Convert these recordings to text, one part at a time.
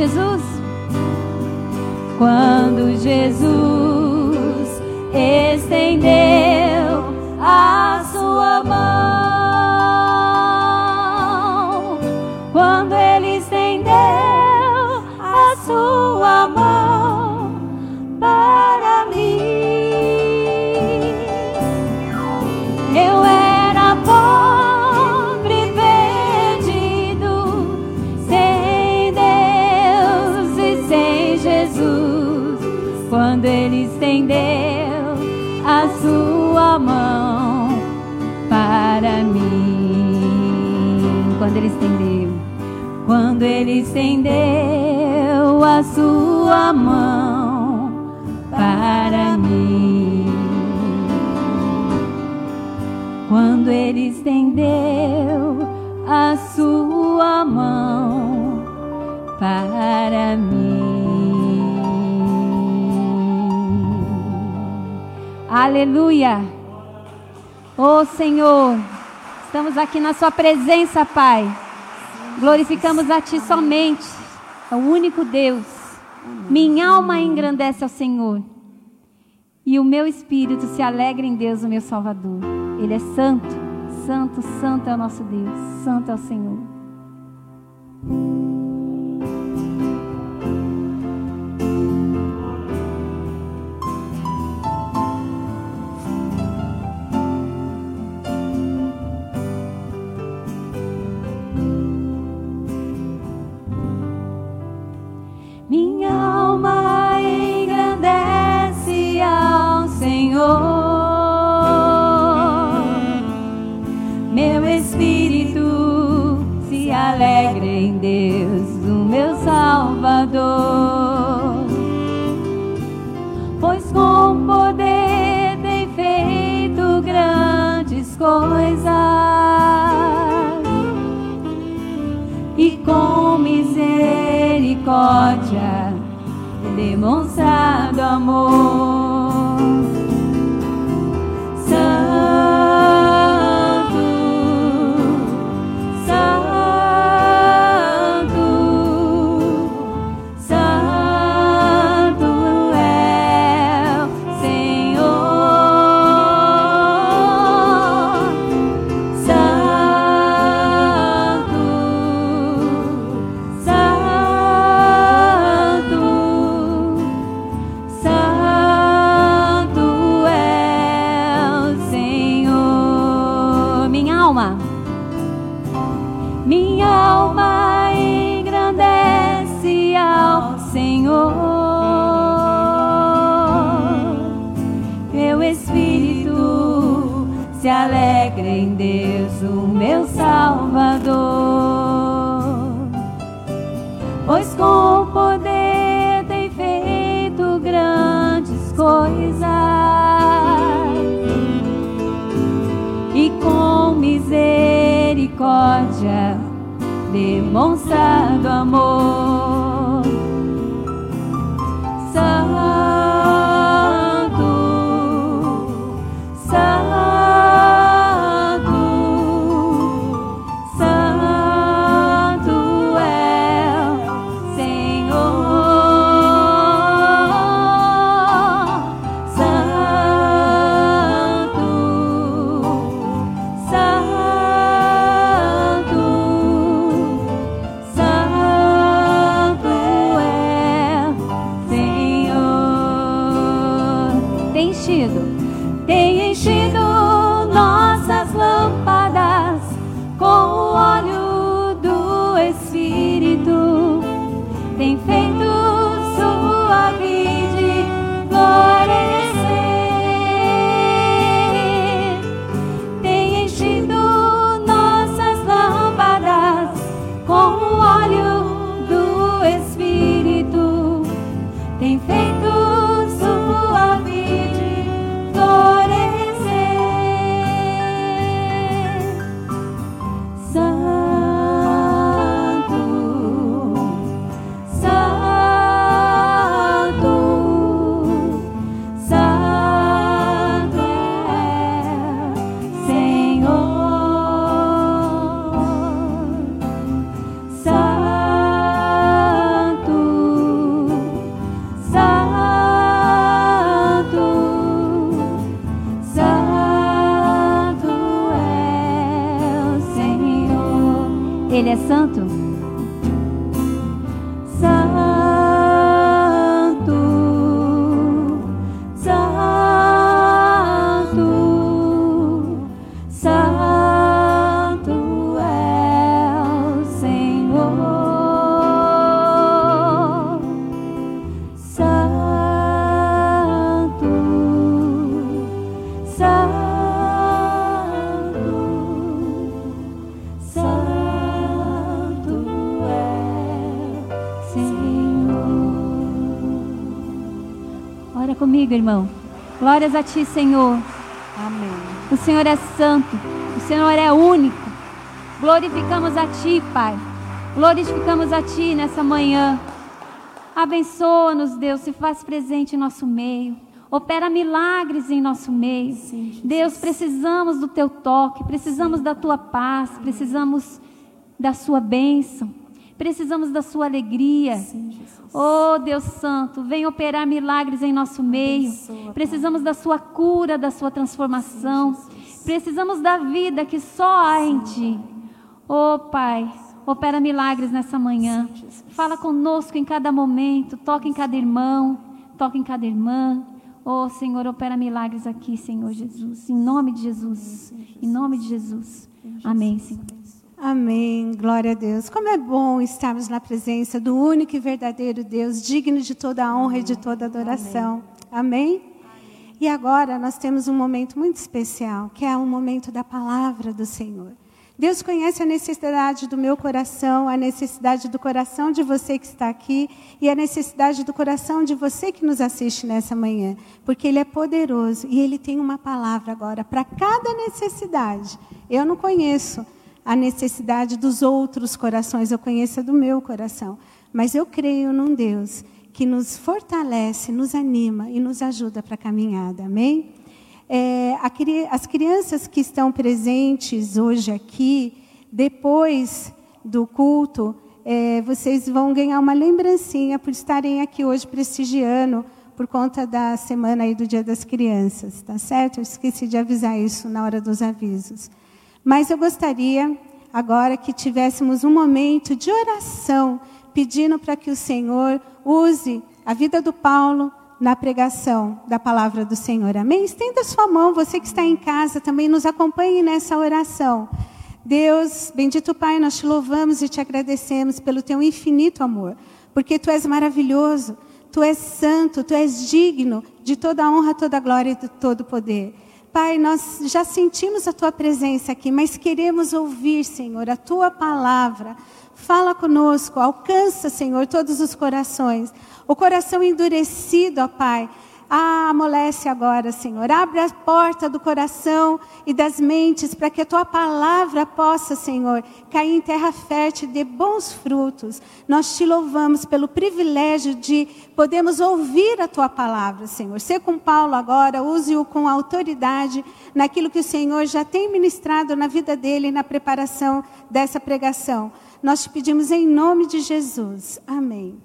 Jesus? Quando Jesus estendeu quando Ele estendeu a sua mão para mim quando ele estendeu a sua mão para mim. Aleluia. Oh Senhor, estamos aqui na Sua presença, Pai. Glorificamos a Ti somente, ao único Deus. Minha alma engrandece ao Senhor. E o meu espírito se alegra em Deus, o meu Salvador. Ele é santo, santo, santo é o nosso Deus, santo é o Senhor. Comigo, irmão. Glórias a Ti, Senhor. Amém. O Senhor é santo. O Senhor é único. Glorificamos a Ti, Pai. Glorificamos a Ti nessa manhã. Abençoa-nos, Deus, se faz presente em nosso meio. Opera milagres em nosso meio. Sim, Deus, precisamos do Teu toque, precisamos da Tua paz, precisamos da Sua bênção, precisamos da Sua alegria. Sim, Oh, Deus Santo, vem operar milagres em nosso meio. Precisamos da Sua cura, da Sua transformação. Precisamos da vida que só há em Ti. Oh, Pai, opera milagres nessa manhã. Fala conosco em cada momento. Toca em cada irmão. Toca em cada irmã. Oh, Senhor, opera milagres aqui, Senhor Jesus. Em nome de Jesus. Em nome de Jesus. Amém, Senhor. Amém. Glória a Deus. Como é bom estarmos na presença do único e verdadeiro Deus, digno de toda a honra Amém. e de toda adoração. Amém. Amém. E agora nós temos um momento muito especial, que é o momento da palavra do Senhor. Deus conhece a necessidade do meu coração, a necessidade do coração de você que está aqui e a necessidade do coração de você que nos assiste nessa manhã, porque Ele é poderoso e Ele tem uma palavra agora para cada necessidade. Eu não conheço a necessidade dos outros corações, eu conheço a do meu coração. Mas eu creio num Deus que nos fortalece, nos anima e nos ajuda para a caminhada. Amém? É, a, as crianças que estão presentes hoje aqui, depois do culto, é, vocês vão ganhar uma lembrancinha por estarem aqui hoje prestigiando por conta da semana aí do Dia das Crianças, tá certo? Eu esqueci de avisar isso na hora dos avisos. Mas eu gostaria agora que tivéssemos um momento de oração, pedindo para que o Senhor use a vida do Paulo na pregação da palavra do Senhor. Amém? Estenda sua mão, você que está em casa também nos acompanhe nessa oração. Deus, bendito Pai, nós te louvamos e te agradecemos pelo teu infinito amor, porque tu és maravilhoso, tu és santo, tu és digno de toda a honra, toda a glória e de todo o poder. Pai, nós já sentimos a tua presença aqui, mas queremos ouvir, Senhor, a tua palavra. Fala conosco, alcança, Senhor, todos os corações. O coração endurecido, ó Pai, ah, amolece agora, Senhor. Abre a porta do coração e das mentes para que a tua palavra possa, Senhor, cair em terra fértil e dê bons frutos. Nós te louvamos pelo privilégio de podermos ouvir a tua palavra, Senhor. Ser com Paulo agora, use-o com autoridade naquilo que o Senhor já tem ministrado na vida dele e na preparação dessa pregação. Nós te pedimos em nome de Jesus. Amém.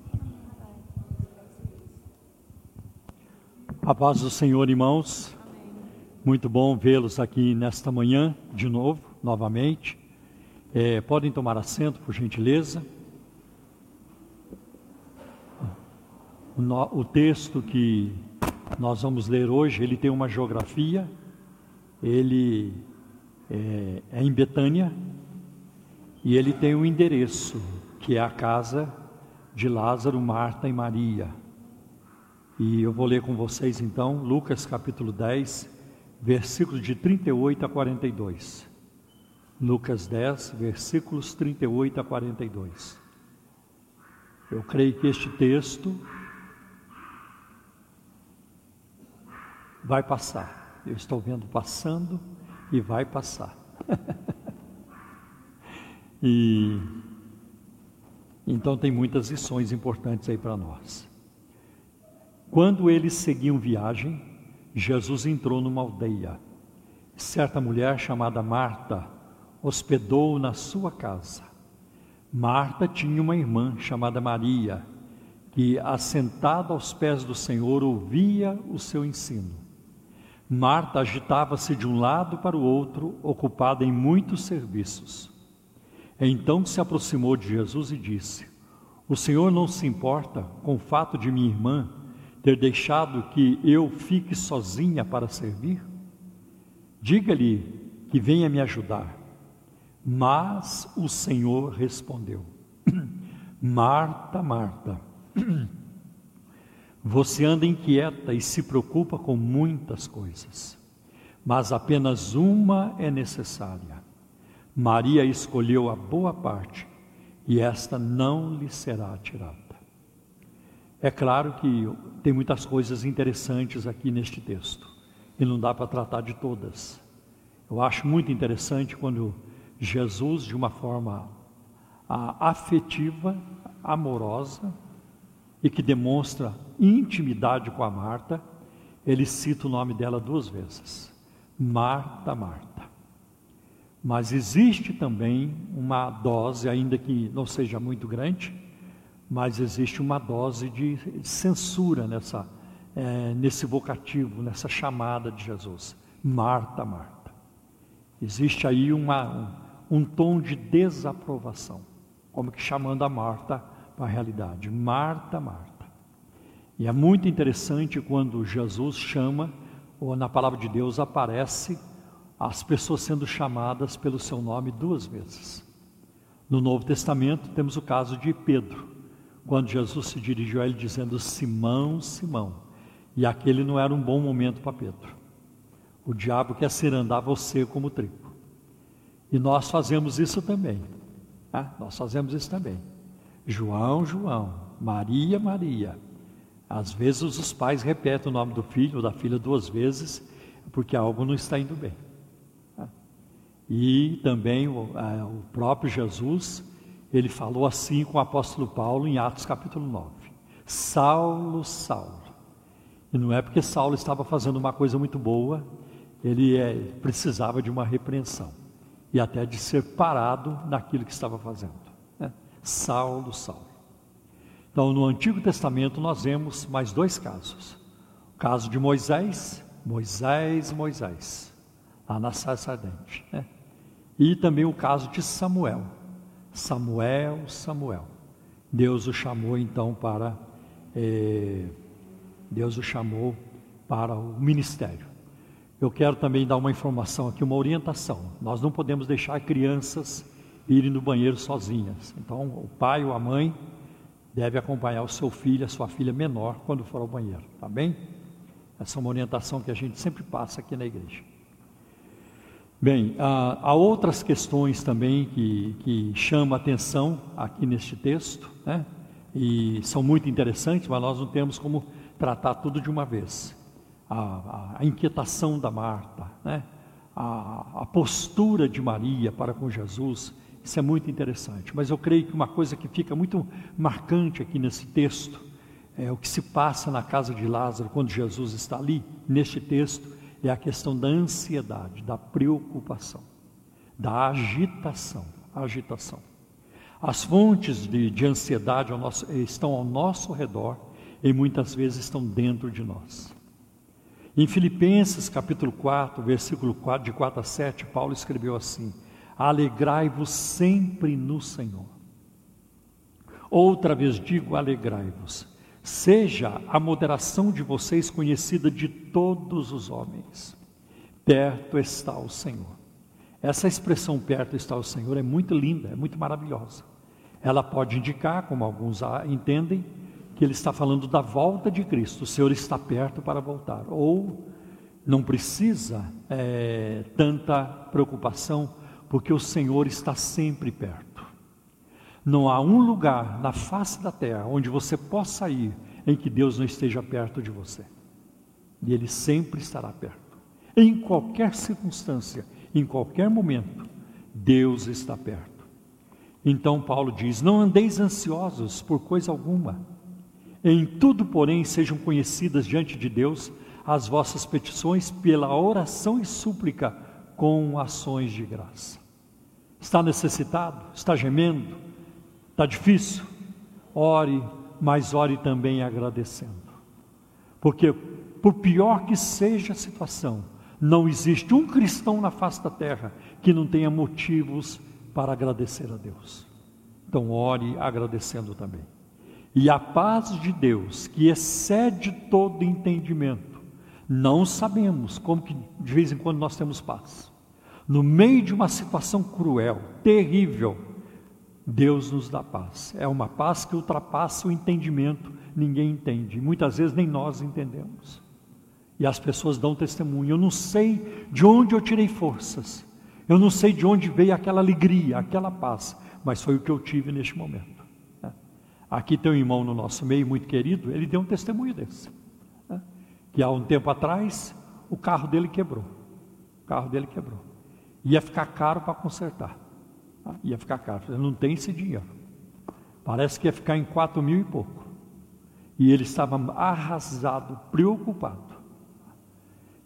A paz do Senhor, irmãos. Muito bom vê-los aqui nesta manhã, de novo, novamente. É, podem tomar assento, por gentileza. O, texto que nós vamos ler hoje, ele tem uma geografia. Ele é, é em Betânia e ele tem um endereço, que é a casa de Lázaro, Marta e Maria. E eu vou ler com vocês então Lucas capítulo 10, versículos de 38 a 42. Lucas 10, versículos 38 a 42. Eu creio que este texto vai passar. Eu estou vendo passando e vai passar. e então tem muitas lições importantes aí para nós. Quando eles seguiam viagem, Jesus entrou numa aldeia. Certa mulher chamada Marta hospedou-o na sua casa. Marta tinha uma irmã chamada Maria, que, assentada aos pés do Senhor, ouvia o seu ensino. Marta agitava-se de um lado para o outro, ocupada em muitos serviços. Então se aproximou de Jesus e disse: O Senhor não se importa com o fato de minha irmã ter deixado que eu fique sozinha para servir? Diga-lhe que venha me ajudar. Mas o Senhor respondeu: Marta, Marta, você anda inquieta e se preocupa com muitas coisas, mas apenas uma é necessária. Maria escolheu a boa parte e esta não lhe será tirada. É claro que tem muitas coisas interessantes aqui neste texto e não dá para tratar de todas. Eu acho muito interessante quando Jesus, de uma forma afetiva, amorosa e que demonstra intimidade com a Marta, ele cita o nome dela duas vezes: Marta, Marta. Mas existe também uma dose, ainda que não seja muito grande, mas existe uma dose de censura nessa, é, nesse vocativo, nessa chamada de Jesus. Marta, Marta. Existe aí uma, um, um tom de desaprovação, como que chamando a Marta para a realidade. Marta, Marta. E é muito interessante quando Jesus chama, ou na palavra de Deus aparece, as pessoas sendo chamadas pelo seu nome duas vezes. No Novo Testamento temos o caso de Pedro quando Jesus se dirigiu a ele dizendo: Simão, Simão. E aquele não era um bom momento para Pedro. O diabo quer ser andar você como trigo. E nós fazemos isso também. Nós fazemos isso também. João, João, Maria, Maria. Às vezes os pais repetem o nome do filho ou da filha duas vezes, porque algo não está indo bem. E também o próprio Jesus ele falou assim com o apóstolo Paulo em Atos capítulo 9: Saulo, Saulo. E não é porque Saulo estava fazendo uma coisa muito boa, ele é, precisava de uma repreensão e até de ser parado naquilo que estava fazendo. Né? Saulo, Saulo. Então, no Antigo Testamento, nós vemos mais dois casos: o caso de Moisés, Moisés, Moisés, lá na sarça ardente, né? e também o caso de Samuel. Samuel, Samuel. Deus o chamou então para é, Deus o chamou para o ministério. Eu quero também dar uma informação aqui, uma orientação. Nós não podemos deixar crianças irem no banheiro sozinhas. Então, o pai ou a mãe deve acompanhar o seu filho, a sua filha menor, quando for ao banheiro, tá bem? Essa é uma orientação que a gente sempre passa aqui na igreja. Bem, há, há outras questões também que, que chamam a atenção aqui neste texto, né? e são muito interessantes, mas nós não temos como tratar tudo de uma vez. A, a, inquietação da Marta, né? a, a postura de Maria para com Jesus, isso é muito interessante. Mas eu creio que uma coisa que fica muito marcante aqui nesse texto é o que se passa na casa de Lázaro quando Jesus está ali, neste texto, é a questão da ansiedade, da preocupação, da agitação. agitação. As fontes de, de ansiedade ao nosso, estão ao nosso redor e muitas vezes estão dentro de nós. Em Filipenses capítulo 4, versículo 4, de 4 a 7, Paulo escreveu assim: Alegrai-vos sempre no Senhor. Outra vez digo: alegrai-vos. Seja a moderação de vocês conhecida de todos os homens. Perto está o Senhor. Essa expressão perto está o Senhor é muito linda, é muito maravilhosa. Ela pode indicar, como alguns entendem, que ele está falando da volta de Cristo. O Senhor está perto para voltar. Ou não precisa é, tanta preocupação, porque o Senhor está sempre perto. Não há um lugar na face da terra onde você possa ir em que Deus não esteja perto de você. E Ele sempre estará perto. Em qualquer circunstância, em qualquer momento, Deus está perto. Então Paulo diz: Não andeis ansiosos por coisa alguma. Em tudo, porém, sejam conhecidas diante de Deus as vossas petições pela oração e súplica com ações de graça. Está necessitado? Está gemendo? Está difícil? Ore, mas ore também agradecendo. Porque, por pior que seja a situação, não existe um cristão na face da terra que não tenha motivos para agradecer a Deus. Então, ore agradecendo também. E a paz de Deus, que excede todo entendimento, não sabemos como que de vez em quando nós temos paz. No meio de uma situação cruel, terrível, Deus nos dá paz. É uma paz que ultrapassa o entendimento, ninguém entende. Muitas vezes nem nós entendemos. E as pessoas dão testemunho. Eu não sei de onde eu tirei forças. Eu não sei de onde veio aquela alegria, aquela paz, mas foi o que eu tive neste momento. Né? Aqui tem um irmão no nosso meio, muito querido, ele deu um testemunho desse. Né? Que há um tempo atrás, o carro dele quebrou. O carro dele quebrou. Ia ficar caro para consertar. Ia ficar caro. Ele não tem esse dinheiro. Parece que ia ficar em quatro mil e pouco. E ele estava arrasado, preocupado.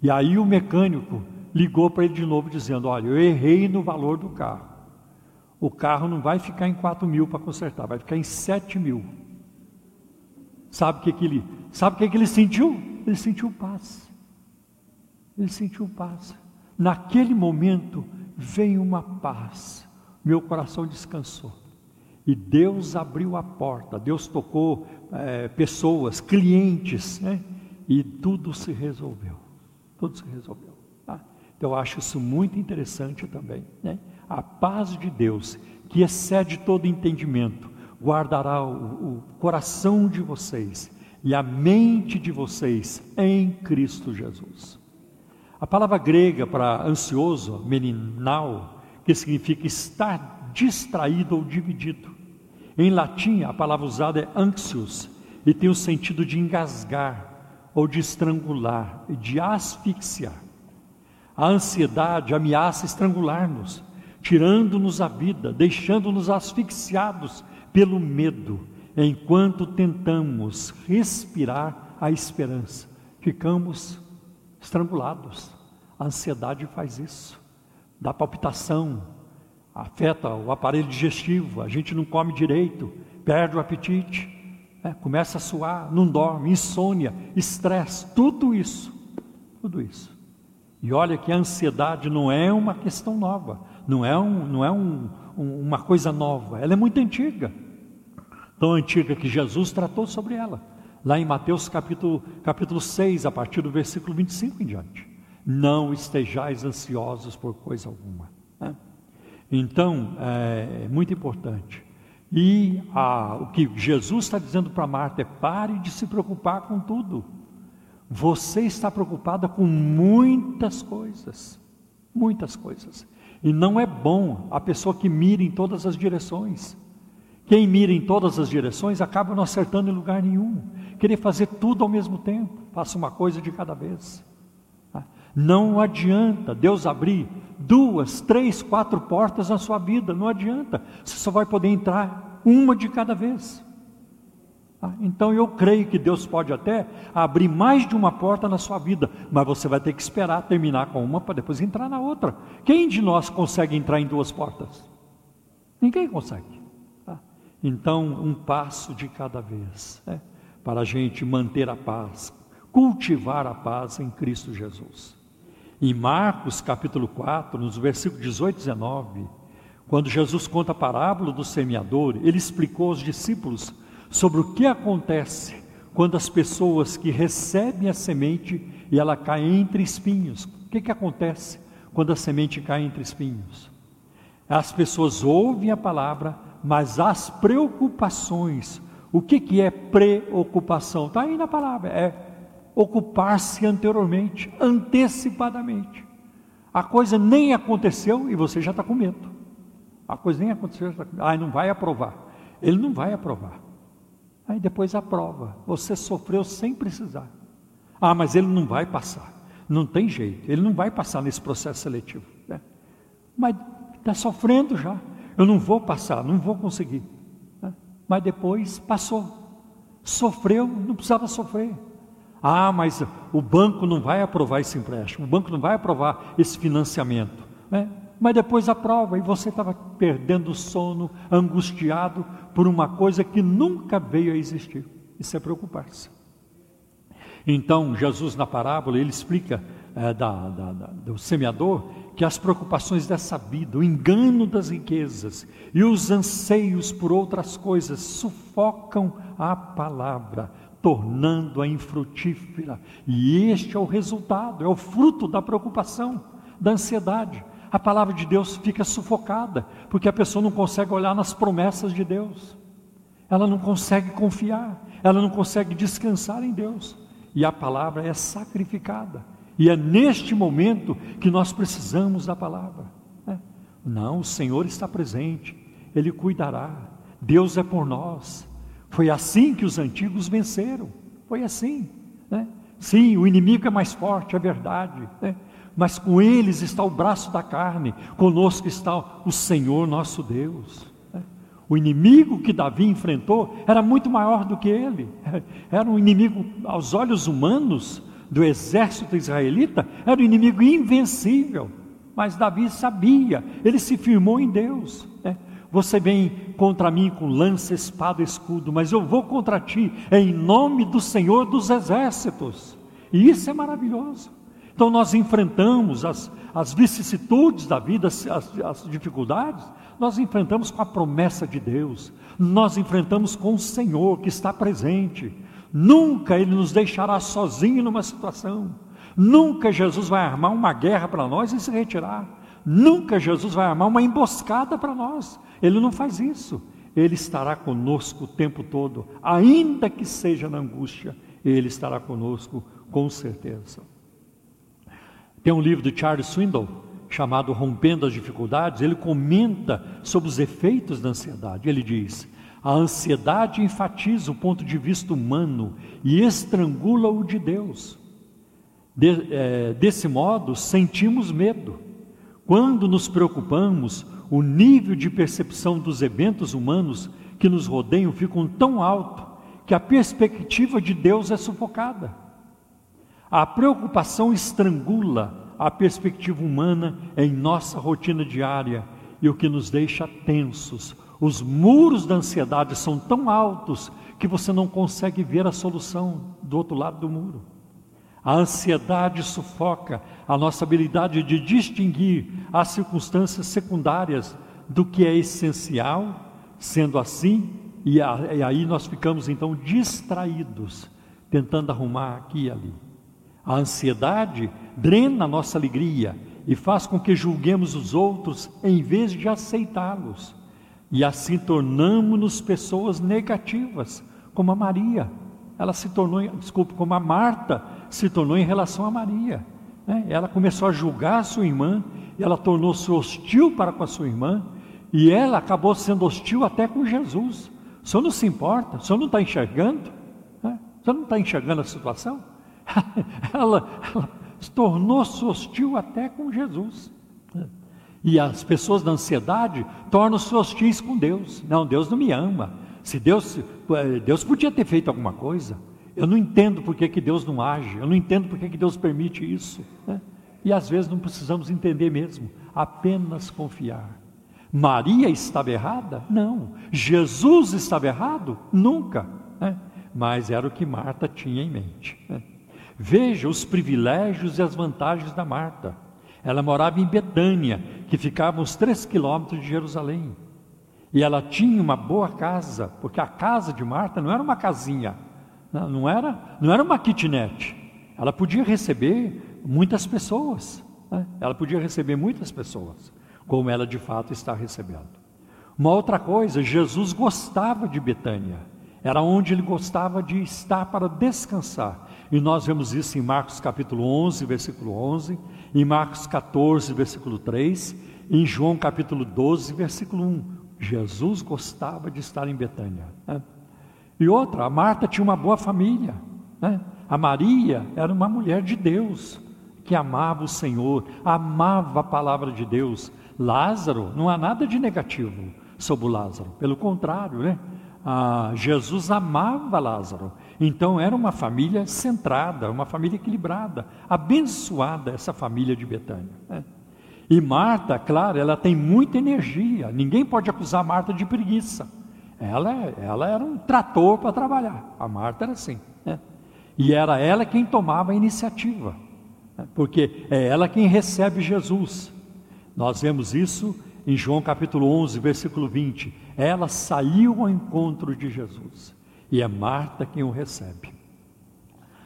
E aí o mecânico ligou para ele de novo dizendo: Olha, eu errei no valor do carro. O carro não vai ficar em 4 mil para consertar, vai ficar em 7 mil. Sabe o que, que ele sabe o que, que ele sentiu? Ele sentiu paz. Ele sentiu paz. Naquele momento veio uma paz. Meu coração descansou. E Deus abriu a porta, Deus tocou é, pessoas, clientes, né? e tudo se resolveu. Tudo se resolveu. Então eu acho isso muito interessante também. Né? A paz de Deus, que excede todo entendimento, guardará o, o coração de vocês e a mente de vocês em Cristo Jesus. A palavra grega para ansioso, meninal, que significa estar distraído ou dividido. Em latim, a palavra usada é anxious e tem o sentido de engasgar ou de estrangular, de asfixiar. A ansiedade ameaça estrangular-nos, tirando-nos a vida, deixando-nos asfixiados pelo medo, enquanto tentamos respirar a esperança. Ficamos estrangulados. A ansiedade faz isso, dá palpitação, afeta o aparelho digestivo, a gente não come direito, perde o apetite, né? começa a suar, não dorme, insônia, estresse, tudo isso, tudo isso e olha que a ansiedade não é uma questão nova, não é, um, não é um, um, uma coisa nova, ela é muito antiga. Tão antiga que Jesus tratou sobre ela, lá em Mateus capítulo, capítulo 6, a partir do versículo 25 em diante. Não estejais ansiosos por coisa alguma. Né? Então, é, é muito importante. E a, o que Jesus está dizendo para Marta é: pare de se preocupar com tudo. Você está preocupada com muitas coisas, muitas coisas. E não é bom a pessoa que mira em todas as direções. Quem mira em todas as direções acaba não acertando em lugar nenhum. Querer fazer tudo ao mesmo tempo, faça uma coisa de cada vez. Não adianta Deus abrir duas, três, quatro portas na sua vida, não adianta. Você só vai poder entrar uma de cada vez. Ah, então eu creio que Deus pode até abrir mais de uma porta na sua vida, mas você vai ter que esperar terminar com uma para depois entrar na outra. Quem de nós consegue entrar em duas portas? Ninguém consegue. Tá? Então, um passo de cada vez, né? para a gente manter a paz, cultivar a paz em Cristo Jesus. Em Marcos capítulo 4, nos versículos 18 e 19, quando Jesus conta a parábola do semeador, ele explicou aos discípulos sobre o que acontece quando as pessoas que recebem a semente e ela cai entre espinhos. O que, que acontece quando a semente cai entre espinhos? As pessoas ouvem a palavra, mas as preocupações, o que, que é preocupação? Está aí na palavra, é ocupar-se anteriormente, antecipadamente. A coisa nem aconteceu e você já está com medo. A coisa nem aconteceu, já com medo. Ah, não vai aprovar. Ele não vai aprovar. Aí depois a prova. Você sofreu sem precisar. Ah, mas ele não vai passar. Não tem jeito. Ele não vai passar nesse processo seletivo. Né? Mas está sofrendo já. Eu não vou passar, não vou conseguir. Né? Mas depois passou. Sofreu, não precisava sofrer. Ah, mas o banco não vai aprovar esse empréstimo, o banco não vai aprovar esse financiamento. Né? mas depois a prova e você estava perdendo o sono, angustiado por uma coisa que nunca veio a existir. Isso é preocupar-se. Então, Jesus na parábola, ele explica é, da, da, da, do semeador que as preocupações dessa vida, o engano das riquezas e os anseios por outras coisas sufocam a palavra, tornando-a infrutífera. E este é o resultado, é o fruto da preocupação, da ansiedade. A palavra de Deus fica sufocada, porque a pessoa não consegue olhar nas promessas de Deus, ela não consegue confiar, ela não consegue descansar em Deus, e a palavra é sacrificada. E é neste momento que nós precisamos da palavra. Né? Não, o Senhor está presente, Ele cuidará, Deus é por nós. Foi assim que os antigos venceram, foi assim. Né? Sim, o inimigo é mais forte, é verdade, né? mas com eles está o braço da carne, conosco está o Senhor nosso Deus. Né? O inimigo que Davi enfrentou era muito maior do que ele, era um inimigo aos olhos humanos, do exército israelita era um inimigo invencível, mas Davi sabia, ele se firmou em Deus. Né? Você vem contra mim com lança, espada, escudo, mas eu vou contra ti em nome do Senhor dos exércitos. E isso é maravilhoso. Então nós enfrentamos as, as vicissitudes da vida, as, as dificuldades, nós enfrentamos com a promessa de Deus, nós enfrentamos com o Senhor que está presente. Nunca Ele nos deixará sozinho numa situação. Nunca Jesus vai armar uma guerra para nós e se retirar. Nunca Jesus vai armar uma emboscada para nós. Ele não faz isso. Ele estará conosco o tempo todo, ainda que seja na angústia, Ele estará conosco com certeza. Tem um livro de Charles Swindoll chamado Rompendo as Dificuldades. Ele comenta sobre os efeitos da ansiedade. Ele diz: a ansiedade enfatiza o ponto de vista humano e estrangula o de Deus. De, é, desse modo, sentimos medo. Quando nos preocupamos, o nível de percepção dos eventos humanos que nos rodeiam ficam tão alto que a perspectiva de Deus é sufocada. A preocupação estrangula a perspectiva humana em nossa rotina diária e o que nos deixa tensos, os muros da ansiedade são tão altos que você não consegue ver a solução do outro lado do muro. A ansiedade sufoca a nossa habilidade de distinguir as circunstâncias secundárias do que é essencial, sendo assim, e, aí nós ficamos então distraídos, tentando arrumar aqui e ali. A ansiedade drena a nossa alegria e faz com que julguemos os outros em vez de aceitá-los. E assim tornamos-nos pessoas negativas, como a Maria. Ela se tornou, desculpe, como a Marta se tornou em relação a Maria. Né? Ela começou a julgar a sua irmã, ela tornou-se hostil para com a sua irmã, e ela acabou sendo hostil até com Jesus. O senhor não se importa? O senhor não está enxergando? Né? O senhor não está enxergando a situação? ela, ela tornou-se hostil até com Jesus. E as pessoas da ansiedade tornam-se hostis com Deus. Não, Deus não me ama. Se Deus, eh, Deus podia ter feito alguma coisa. Eu não entendo por que, que Deus não age. Eu não entendo por que, que Deus permite isso. Né? E às vezes não precisamos entender mesmo. Apenas confiar. Maria estava errada? Não. Jesus estava errado? Nunca. Né? Mas era o que Marta tinha em mente. Né? Veja os privilégios e as vantagens da Marta. Ela morava em Betânia, que ficava uns três quilômetros de Jerusalém. E ela tinha uma boa casa, porque a casa de Marta não era uma casinha, não era, não era uma kitnet. Ela podia receber muitas pessoas. Né? Ela podia receber muitas pessoas, como ela de fato está recebendo. Uma outra coisa, Jesus gostava de Betânia. Era onde ele gostava de estar para descansar. E nós vemos isso em Marcos capítulo 11, versículo 11, em Marcos 14, versículo 3, em João capítulo 12, versículo 1. Jesus gostava de estar em Betânia. Né? E outra, a Marta tinha uma boa família. Né? A Maria era uma mulher de Deus, que amava o Senhor, amava a palavra de Deus. Lázaro, não há nada de negativo sobre o Lázaro, pelo contrário, né? Ah, Jesus amava Lázaro. Então era uma família centrada, uma família equilibrada, abençoada essa família de Betânia. Né? E Marta, claro, ela tem muita energia. Ninguém pode acusar Marta de preguiça. Ela, ela era um trator para trabalhar. A Marta era assim. Né? E era ela quem tomava a iniciativa, né? porque é ela quem recebe Jesus. Nós vemos isso em João capítulo 11, versículo 20. Ela saiu ao encontro de Jesus e é Marta quem o recebe.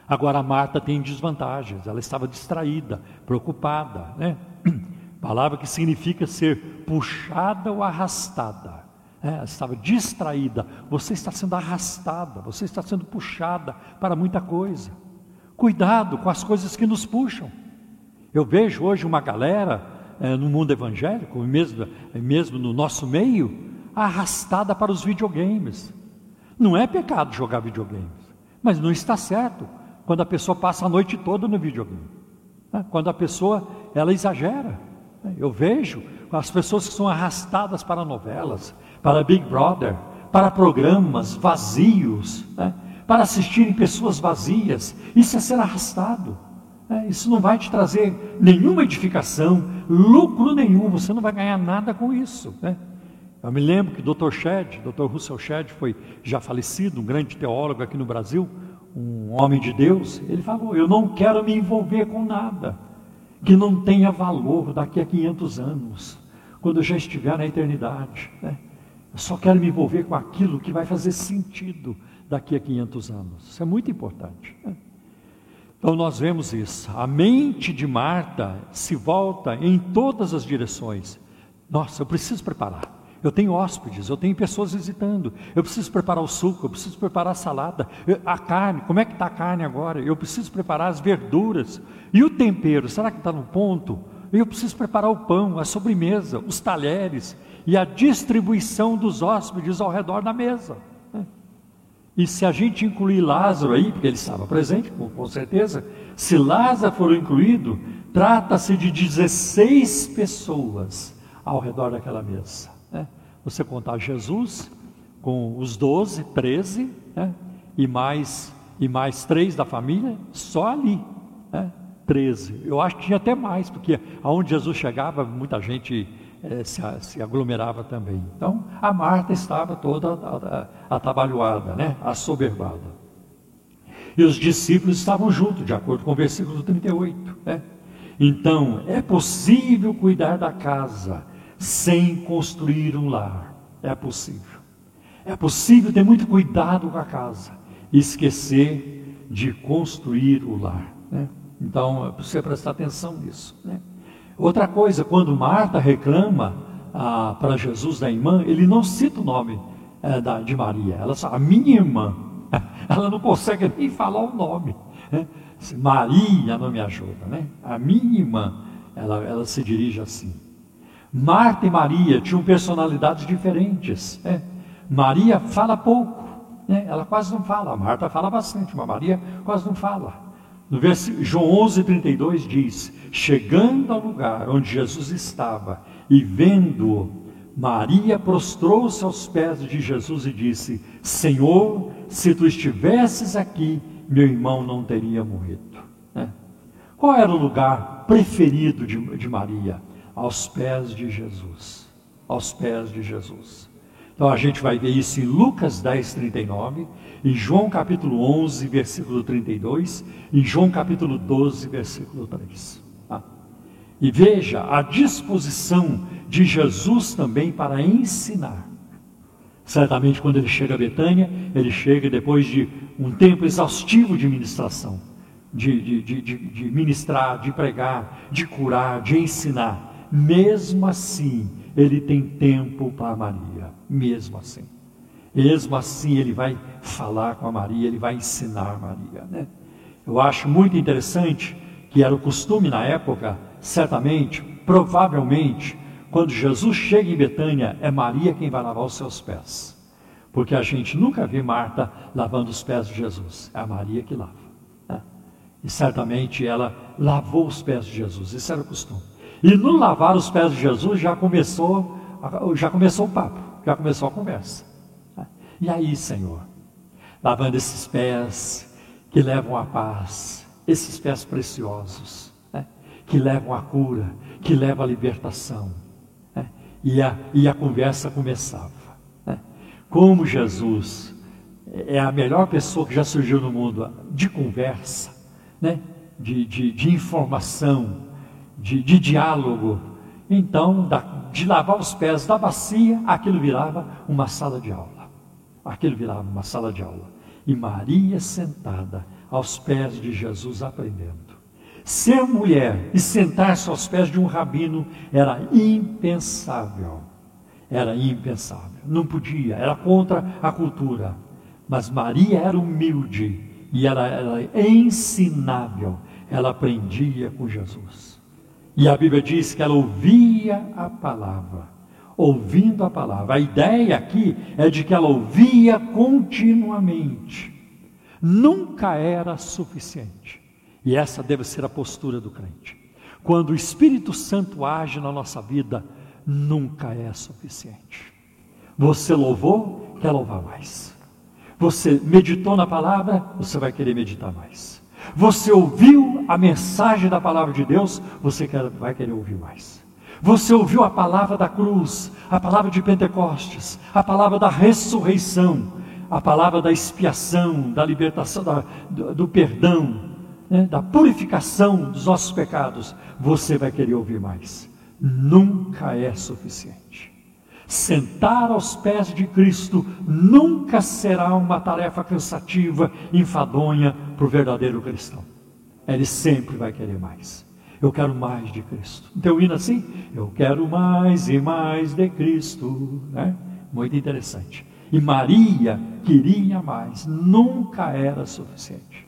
Agora, Marta tem desvantagens, ela estava distraída, preocupada, né? Palavra que significa ser puxada ou arrastada. É, estava distraída. Você está sendo arrastada, você está sendo puxada para muita coisa. Cuidado com as coisas que nos puxam. Eu vejo hoje uma galera é, no mundo evangélico, mesmo, mesmo no nosso meio, arrastada para os videogames. Não é pecado jogar videogames, mas não está certo quando a pessoa passa a noite toda no videogame. Né? Quando a pessoa ela exagera. Eu vejo as pessoas que são arrastadas para novelas, para Big Brother, para programas vazios, né? para assistirem pessoas vazias. Isso é ser arrastado. Né? Isso não vai te trazer nenhuma edificação, lucro nenhum. Você não vai ganhar nada com isso. Né? Eu me lembro que o Dr. Shedd, Dr. Russell Shedd, foi já falecido, um grande teólogo aqui no Brasil, um homem de Deus, ele falou: Eu não quero me envolver com nada que não tenha valor daqui a 500 anos, quando eu já estiver na eternidade. Né? Eu só quero me envolver com aquilo que vai fazer sentido daqui a 500 anos. Isso é muito importante. Né? Então nós vemos isso. A mente de Marta se volta em todas as direções. Nossa, eu preciso preparar. Eu tenho hóspedes, eu tenho pessoas visitando. Eu preciso preparar o suco, eu preciso preparar a salada, a carne. Como é que está a carne agora? Eu preciso preparar as verduras. E o tempero, será que está no ponto? Eu preciso preparar o pão, a sobremesa, os talheres e a distribuição dos hóspedes ao redor da mesa. Né? E se a gente incluir Lázaro aí, porque ele estava presente, com certeza, se Lázaro for incluído, trata-se de 16 pessoas ao redor daquela mesa. Né? Você contar Jesus com os 12, 13, né? e, mais, e mais três da família, só ali, né? 13. Eu acho que tinha até mais, porque aonde Jesus chegava, muita gente é, se, se, aglomerava também. Então, a Marta estava toda atabalhoada, né? assoberbada. E os discípulos estavam juntos, de acordo com o versículo 38. Né? Então, é possível cuidar da casa sem construir um lar. É possível. É possível ter muito cuidado com a casa e esquecer de construir o lar. Né? Então, é você prestar atenção nisso. Né? Outra coisa, quando Marta reclama ah, para Jesus da irmã, ele não cita o nome é, da, de Maria. Ela só, a minha irmã. Ela não consegue nem falar o nome. Né? Maria não me ajuda. Né? A minha irmã, ela, ela se dirige assim. Marta e Maria tinham personalidades diferentes. Né? Maria fala pouco, né? ela quase não fala. Marta fala bastante, mas Maria quase não fala. No versículo, João 11, 32 diz: Chegando ao lugar onde Jesus estava e vendo-o, Maria prostrou-se aos pés de Jesus e disse: Senhor, se tu estivesses aqui, meu irmão não teria morrido. Né? Qual era o lugar preferido de, de Maria? aos pés de Jesus. Aos pés de Jesus. Então a gente vai ver isso em Lucas 10, 39, em João capítulo 11, versículo 32, em João capítulo 12, versículo 3. Tá? E veja a disposição de Jesus também para ensinar. Certamente, quando ele chega a Betânia, ele chega depois de um tempo exaustivo de ministração, de, de, de, de ministrar, de pregar, de curar, de ensinar mesmo assim, ele tem tempo para Maria, mesmo assim. Mesmo assim, ele vai falar com a Maria, ele vai ensinar Maria, né? Eu acho muito interessante que era o costume na época, certamente, provavelmente, quando Jesus chega em Betânia, é Maria quem vai lavar os seus pés. Porque a gente nunca vê Marta lavando os pés de Jesus, é a Maria que lava. Né? E certamente ela lavou os pés de Jesus, isso era o costume. E no lavar os pés de Jesus já começou, já começou o papo, já começou a conversa. E aí, Senhor, lavando esses pés que levam à paz, esses pés preciosos, né? que levam à cura, que levam à libertação. Né? E, a, e a conversa começava. Né? Como Jesus é a melhor pessoa que já surgiu no mundo de conversa, né? de, de, de informação, de, de diálogo. Então, de lavar os pés da bacia, aquilo virava uma sala de aula. Aquilo virava uma sala de aula. E Maria sentada aos pés de Jesus aprendendo. Ser mulher e sentar-se aos pés de um rabino era impensável. Era impensável. Não podia, era contra a cultura. Mas Maria era humilde e ela era ensinável. Ela aprendia com Jesus. E a Bíblia diz que ela ouvia a palavra. Ouvindo a palavra. A ideia aqui é de que ela ouvia continuamente. Nunca era suficiente. E essa deve ser a postura do crente. Quando o Espírito Santo age na nossa vida, nunca é suficiente. Você louvou, quer louvar mais. Você meditou na palavra, você vai querer meditar mais. Você ouviu a mensagem da palavra de Deus, você quer, vai querer ouvir mais. Você ouviu a palavra da cruz, a palavra de Pentecostes, a palavra da ressurreição, a palavra da expiação, da libertação, da, do, do perdão, né, da purificação dos nossos pecados, você vai querer ouvir mais. Nunca é suficiente. Sentar aos pés de Cristo nunca será uma tarefa cansativa, enfadonha para o verdadeiro cristão. Ele sempre vai querer mais. Eu quero mais de Cristo. Então, hino assim, eu quero mais e mais de Cristo. Né? Muito interessante. E Maria queria mais, nunca era suficiente.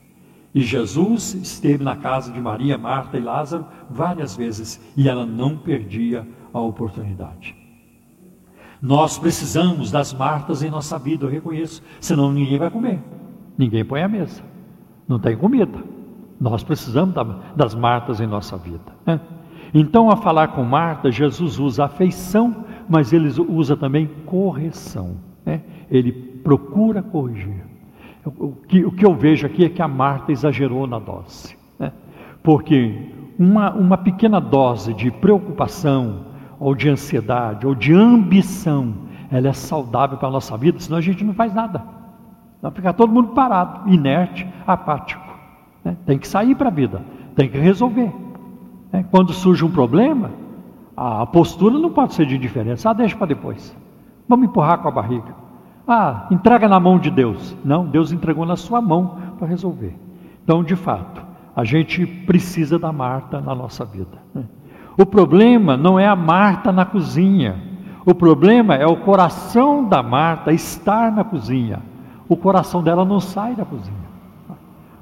E Jesus esteve na casa de Maria, Marta e Lázaro várias vezes e ela não perdia a oportunidade. Nós precisamos das Martas em nossa vida, eu reconheço, senão ninguém vai comer, ninguém põe a mesa, não tem comida. Nós precisamos das Martas em nossa vida. Né? Então, a falar com Marta, Jesus usa afeição, mas ele usa também correção. Né? Ele procura corrigir. O que, o que eu vejo aqui é que a Marta exagerou na dose. Né? Porque uma, uma pequena dose de preocupação, ou de ansiedade, ou de ambição, ela é saudável para a nossa vida, senão a gente não faz nada. Vai ficar todo mundo parado, inerte, apático. Né? Tem que sair para a vida, tem que resolver. Né? Quando surge um problema, a postura não pode ser de indiferença. Ah, deixa para depois. Vamos empurrar com a barriga. Ah, entrega na mão de Deus. Não, Deus entregou na sua mão para resolver. Então, de fato, a gente precisa da Marta na nossa vida. Né? O problema não é a Marta na cozinha. O problema é o coração da Marta estar na cozinha. O coração dela não sai da cozinha.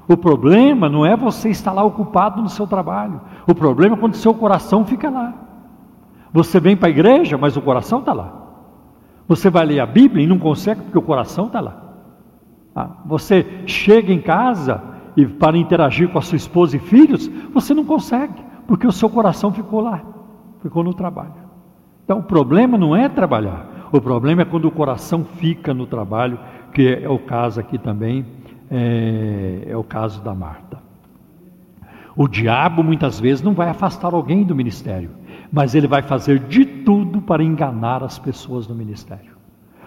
O problema não é você estar lá ocupado no seu trabalho. O problema é quando seu coração fica lá. Você vem para a igreja, mas o coração está lá. Você vai ler a Bíblia e não consegue porque o coração está lá. Ah, você chega em casa e para interagir com a sua esposa e filhos, você não consegue, porque o seu coração ficou lá, ficou no trabalho. Então o problema não é trabalhar, o problema é quando o coração fica no trabalho, que é o caso aqui também, é, é o caso da Marta. O diabo muitas vezes não vai afastar alguém do ministério mas ele vai fazer de tudo para enganar as pessoas no ministério.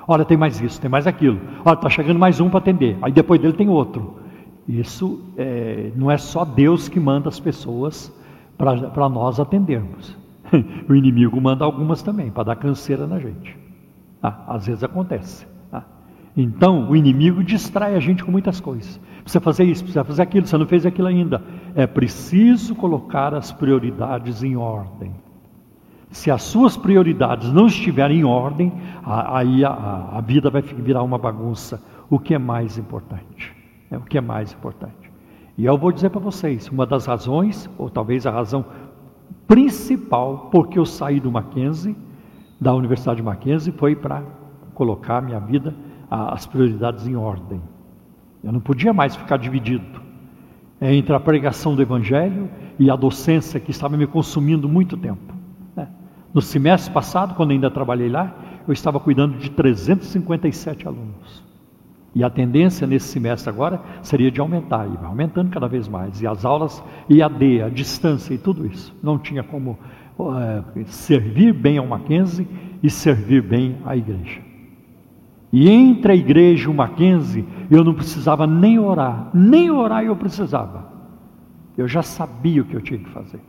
Olha, tem mais isso, tem mais aquilo. Olha, está chegando mais um para atender. Aí depois dele tem outro. Isso é, não é só Deus que manda as pessoas para nós atendermos. O inimigo manda algumas também, para dar canseira na gente. Ah, às vezes acontece. Então, o inimigo distrai a gente com muitas coisas. Precisa fazer isso, precisa fazer aquilo, você não fez aquilo ainda. É preciso colocar as prioridades em ordem. Se as suas prioridades não estiverem em ordem, aí a, a, vida vai virar uma bagunça. O que é mais importante? É o que é mais importante. E eu vou dizer para vocês, uma das razões, ou talvez a razão principal porque eu saí do Mackenzie, da Universidade de Mackenzie, foi para colocar minha vida, as prioridades em ordem. Eu não podia mais ficar dividido entre a pregação do Evangelho e a docência que estava me consumindo muito tempo. No semestre passado, quando ainda trabalhei lá, eu estava cuidando de 357 alunos. E a tendência nesse semestre agora seria de aumentar, e vai aumentando cada vez mais. E as aulas IAD, a distância e tudo isso. Não tinha como é, servir bem ao Mackenzie e servir bem à igreja. E entre a igreja o Mackenzie, eu não precisava nem orar, nem orar eu precisava. Eu já sabia o que eu tinha que fazer.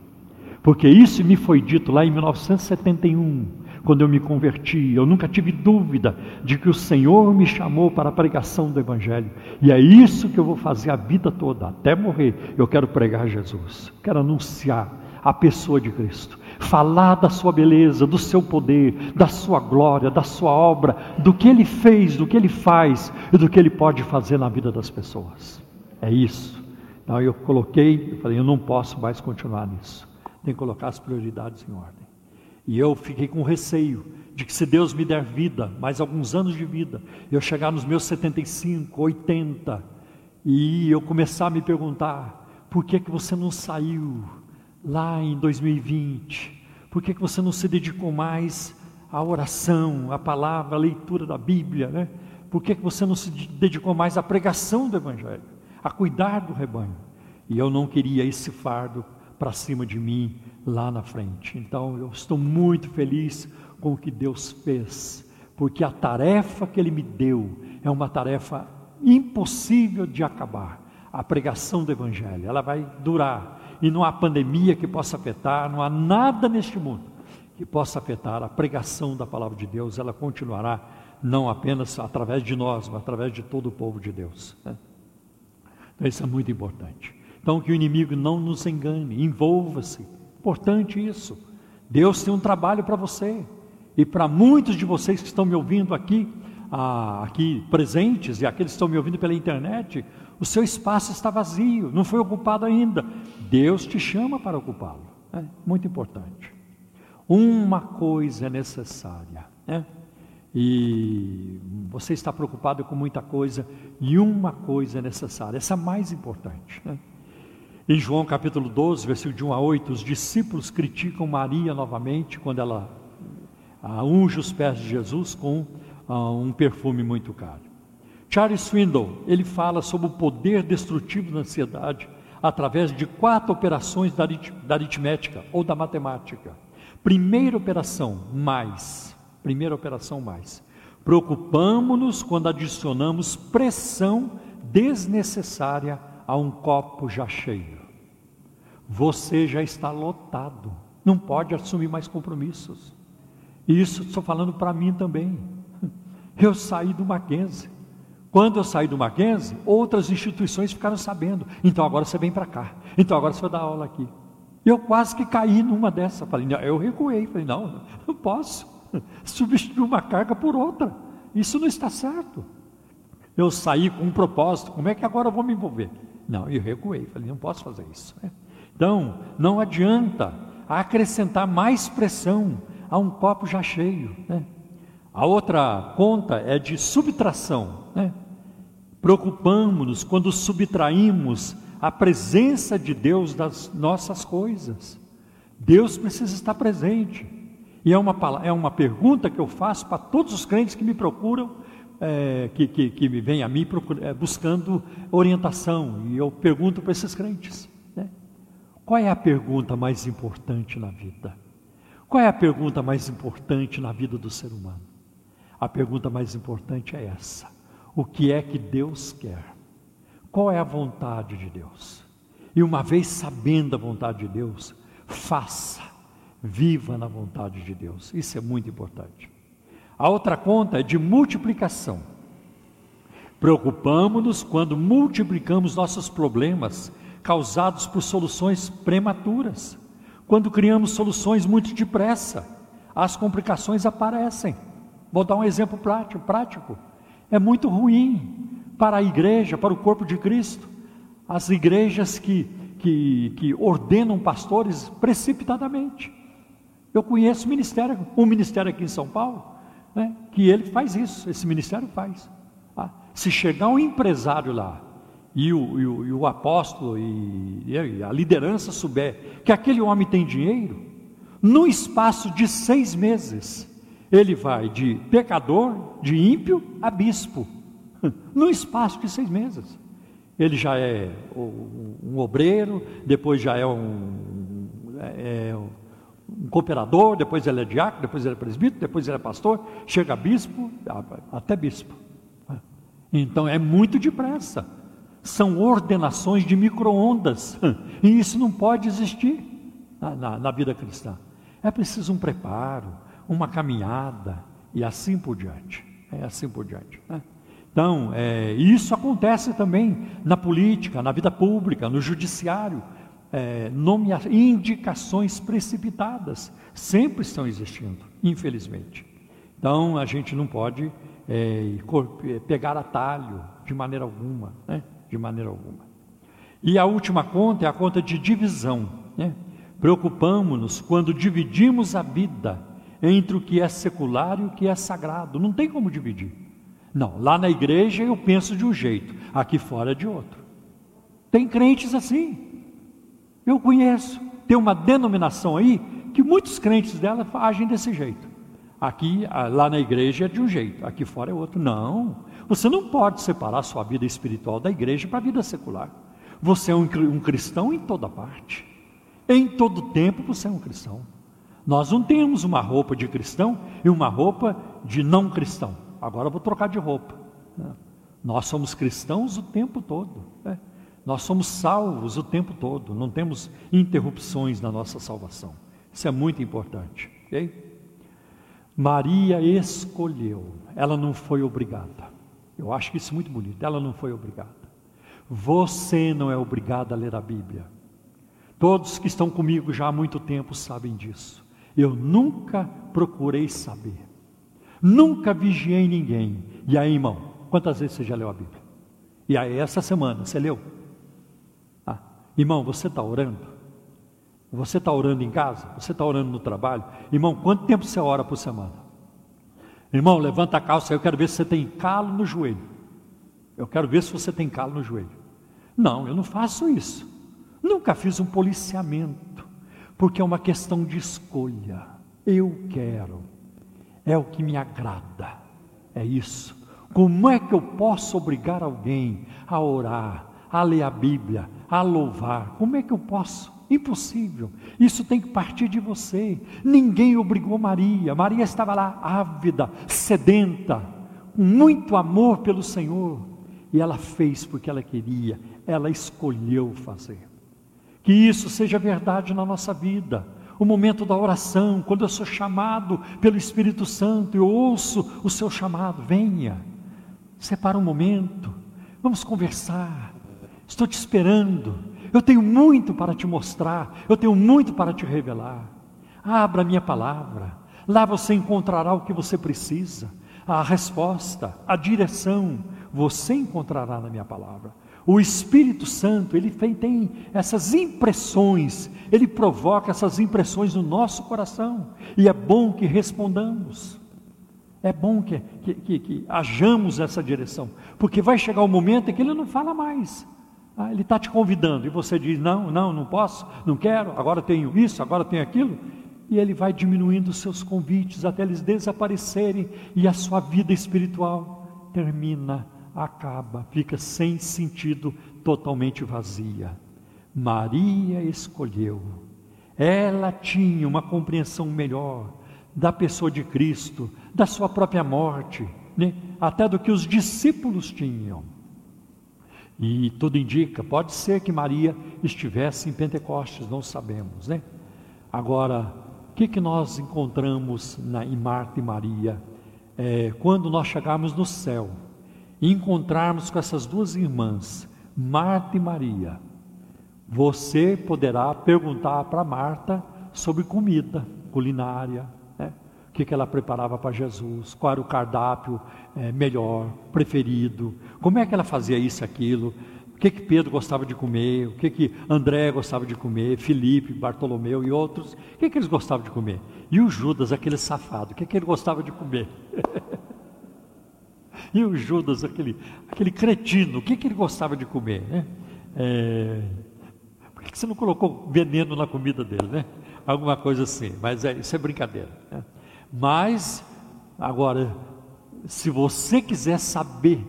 Porque isso me foi dito lá em 1971, quando eu me converti. Eu nunca tive dúvida de que o Senhor me chamou para a pregação do Evangelho. E é isso que eu vou fazer a vida toda, até morrer. Eu quero pregar Jesus, quero anunciar a pessoa de Cristo, falar da sua beleza, do seu poder, da sua glória, da sua obra, do que ele fez, do que ele faz e do que ele pode fazer na vida das pessoas. É isso. Então eu coloquei, eu falei, eu não posso mais continuar nisso. Tem que colocar as prioridades em ordem. E eu fiquei com receio de que se Deus me der vida, mais alguns anos de vida, eu chegar nos meus 75, 80, e eu começar a me perguntar, por que que você não saiu lá em 2020? Por que que você não se dedicou mais à oração, à palavra, à leitura da Bíblia, né? Por que que você não se dedicou mais à pregação do evangelho, a cuidar do rebanho? E eu não queria esse fardo para cima de mim lá na frente. Então eu estou muito feliz com o que Deus fez, porque a tarefa que Ele me deu é uma tarefa impossível de acabar. A pregação do Evangelho, ela vai durar e não há pandemia que possa afetar, não há nada neste mundo que possa afetar a pregação da palavra de Deus. Ela continuará não apenas através de nós, mas através de todo o povo de Deus. Né? Então isso é muito importante. Então, que o inimigo não nos engane, envolva-se. Importante isso. Deus tem um trabalho para você. E para muitos de vocês que estão me ouvindo aqui, aqui presentes, e aqueles que estão me ouvindo pela internet, o seu espaço está vazio, não foi ocupado ainda. Deus te chama para ocupá-lo. É muito importante. Uma coisa é necessária, né? E você está preocupado com muita coisa, e uma coisa é necessária, essa é a mais importante. Né? Em João capítulo 12, versículo de 1 a 8, os discípulos criticam Maria novamente quando ela uh, unge os pés de Jesus com uh, um perfume muito caro. Charles Swindoll, ele fala sobre o poder destrutivo da ansiedade através de quatro operações da, arit da aritmética ou da matemática. Primeira operação, mais. Primeira operação, mais. Preocupamos-nos quando adicionamos pressão desnecessária a um copo já cheio. Você já está lotado, não pode assumir mais compromissos. E isso estou falando para mim também. Eu saí do Mackenzie. Quando eu saí do Mackenzie, outras instituições ficaram sabendo. Então agora você vem para cá. Então agora você vai dar aula aqui. Eu quase que caí numa dessa. Falei, não, eu recuei. Falei, não, não posso substituir uma carga por outra. Isso não está certo. Eu saí com um propósito. Como é que agora eu vou me envolver? Não, eu recuei. Falei, não posso fazer isso. Né? Então, não adianta acrescentar mais pressão a um copo já cheio. Né? A outra conta é de subtração. Né? Preocupamos-nos quando subtraímos a presença de Deus das nossas coisas. Deus precisa estar presente. E é uma, é uma pergunta que eu faço para todos os crentes que me procuram, é, que, que, que, me vêm a mim procura, é, buscando orientação. E eu pergunto para esses crentes. Qual é a pergunta mais importante na vida? Qual é a pergunta mais importante na vida do ser humano? A pergunta mais importante é essa: o que é que Deus quer? Qual é a vontade de Deus? E uma vez sabendo a vontade de Deus, faça, viva na vontade de Deus. Isso é muito importante. A outra conta é de multiplicação. Preocupamos-nos quando multiplicamos nossos problemas causados por soluções prematuras. Quando criamos soluções muito depressa, as complicações aparecem. Vou dar um exemplo prático. É muito ruim para a igreja, para o corpo de Cristo, as igrejas que, que, que ordenam pastores precipitadamente. Eu conheço ministério, um ministério aqui em São Paulo, né, que ele faz isso, esse ministério faz. Ah, se chegar um empresário lá e o, e o, e o apóstolo e, e a liderança souber que aquele homem tem dinheiro, no espaço de seis meses, ele vai de pecador, de ímpio, a bispo. No espaço de seis meses. Ele já é um obreiro, depois já é um, é, é um cooperador, depois ele é diácono, depois ele é presbítero, depois ele é pastor, chega a bispo, até bispo. Então é muito depressa são ordenações de microondas, e isso não pode existir. na, na, na vida cristã. É preciso um preparo, uma caminhada e assim por diante. É assim por diante. Né? Então, é, isso acontece também na política, na vida pública, no judiciário. É, nomea, indicações precipitadas sempre estão existindo, infelizmente. Então, a gente não pode é, pegar atalho de maneira alguma, né? de maneira alguma. E a última conta é a conta de divisão. Né? Preocupamos-nos quando dividimos a vida entre o que é secular e o que é sagrado. Não tem como dividir. Não, lá na igreja eu penso de um jeito, aqui fora de outro. Tem crentes assim. Eu conheço. Tem uma denominação aí que muitos crentes dela agem desse jeito. Aqui, lá na igreja é de um jeito, aqui fora é outro. Não, você não pode separar sua vida espiritual da igreja para a vida secular. Você é um, cristão em toda parte. Em todo tempo você é um cristão. Nós não temos uma roupa de cristão e uma roupa de não cristão. Agora eu vou trocar de roupa. Nós somos cristãos o tempo todo. Né? Nós somos salvos o tempo todo. Não temos interrupções na nossa salvação. Isso é muito importante. Okay? Maria escolheu, ela não foi obrigada. Eu acho que isso é muito bonito, ela não foi obrigada. Você não é obrigado a ler a Bíblia. Todos que estão comigo já há muito tempo sabem disso. Eu nunca procurei saber, nunca vigiei ninguém. E aí, irmão, quantas vezes você já leu a Bíblia? E aí, essa semana, você leu? Ah, irmão, você está orando? Você está orando em casa? Você está orando no trabalho? Irmão, quanto tempo você ora por semana? Irmão, levanta a calça, eu quero ver se você tem calo no joelho. Eu quero ver se você tem calo no joelho. Não, eu não faço isso. Nunca fiz um policiamento, porque é uma questão de escolha. Eu quero, é o que me agrada, é isso. Como é que eu posso obrigar alguém a orar, a ler a Bíblia, a louvar? Como é que eu posso? Impossível. Isso tem que partir de você. Ninguém obrigou Maria. Maria estava lá ávida, sedenta, com muito amor pelo Senhor. E ela fez porque ela queria, ela escolheu fazer. Que isso seja verdade na nossa vida. O momento da oração, quando eu sou chamado pelo Espírito Santo, eu ouço o seu chamado, venha, separa um momento, vamos conversar. Estou te esperando. Eu tenho muito para te mostrar, eu tenho muito para te revelar. Abra a minha palavra, lá você encontrará o que você precisa, a resposta, a direção, você encontrará na minha palavra. O Espírito Santo, ele tem essas impressões, ele provoca essas impressões no nosso coração, e é bom que respondamos. É bom que, que, que, que hajamos nessa direção, porque vai chegar o um momento em que ele não fala mais, ah, ele está te convidando. E você diz: não, não, não posso, não quero, agora tenho isso, agora tenho aquilo. E ele vai diminuindo os seus convites até eles desaparecerem e a sua vida espiritual termina, acaba, fica sem sentido, totalmente vazia. Maria escolheu, ela tinha uma compreensão melhor da pessoa de Cristo, da sua própria morte, né? até do que os discípulos tinham. E tudo indica, pode ser que Maria estivesse em Pentecostes, não sabemos, né? Agora, o que, que nós encontramos na, em Marta e Maria? É, quando nós chegarmos no céu e encontrarmos com essas duas irmãs, Marta e Maria, você poderá perguntar para Marta sobre comida, culinária, o que, que ela preparava para Jesus, qual era o cardápio é, melhor, preferido, como é que ela fazia isso, aquilo, o que, que Pedro gostava de comer, o que, que André gostava de comer, Felipe, Bartolomeu e outros, o que, que eles gostavam de comer? E o Judas, aquele safado, o que, que ele gostava de comer? e o Judas, aquele, aquele cretino, o que, que ele gostava de comer? Né? É, por que, que você não colocou veneno na comida dele, né? Alguma coisa assim, mas é, isso é brincadeira. Né? Mas, agora, se você quiser saber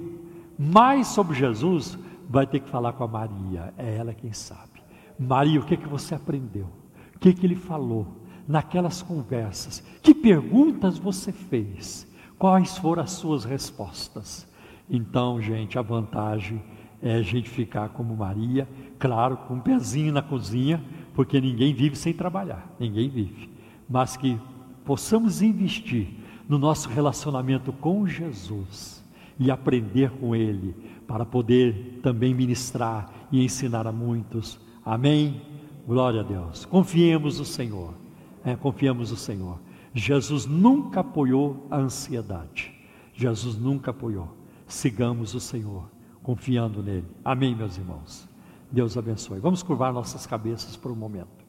mais sobre Jesus, vai ter que falar com a Maria, é ela quem sabe. Maria, o que, que você aprendeu? O que, que ele falou naquelas conversas? Que perguntas você fez? Quais foram as suas respostas? Então, gente, a vantagem é a gente ficar como Maria, claro, com um pezinho na cozinha, porque ninguém vive sem trabalhar, ninguém vive, mas que possamos investir no nosso relacionamento com Jesus e aprender com Ele, para poder também ministrar e ensinar a muitos. Amém? Glória a Deus. Confiemos no Senhor. É, confiemos no Senhor. Jesus nunca apoiou a ansiedade. Jesus nunca apoiou. Sigamos o Senhor, confiando nele. Amém, meus irmãos. Deus abençoe. Vamos curvar nossas cabeças por um momento.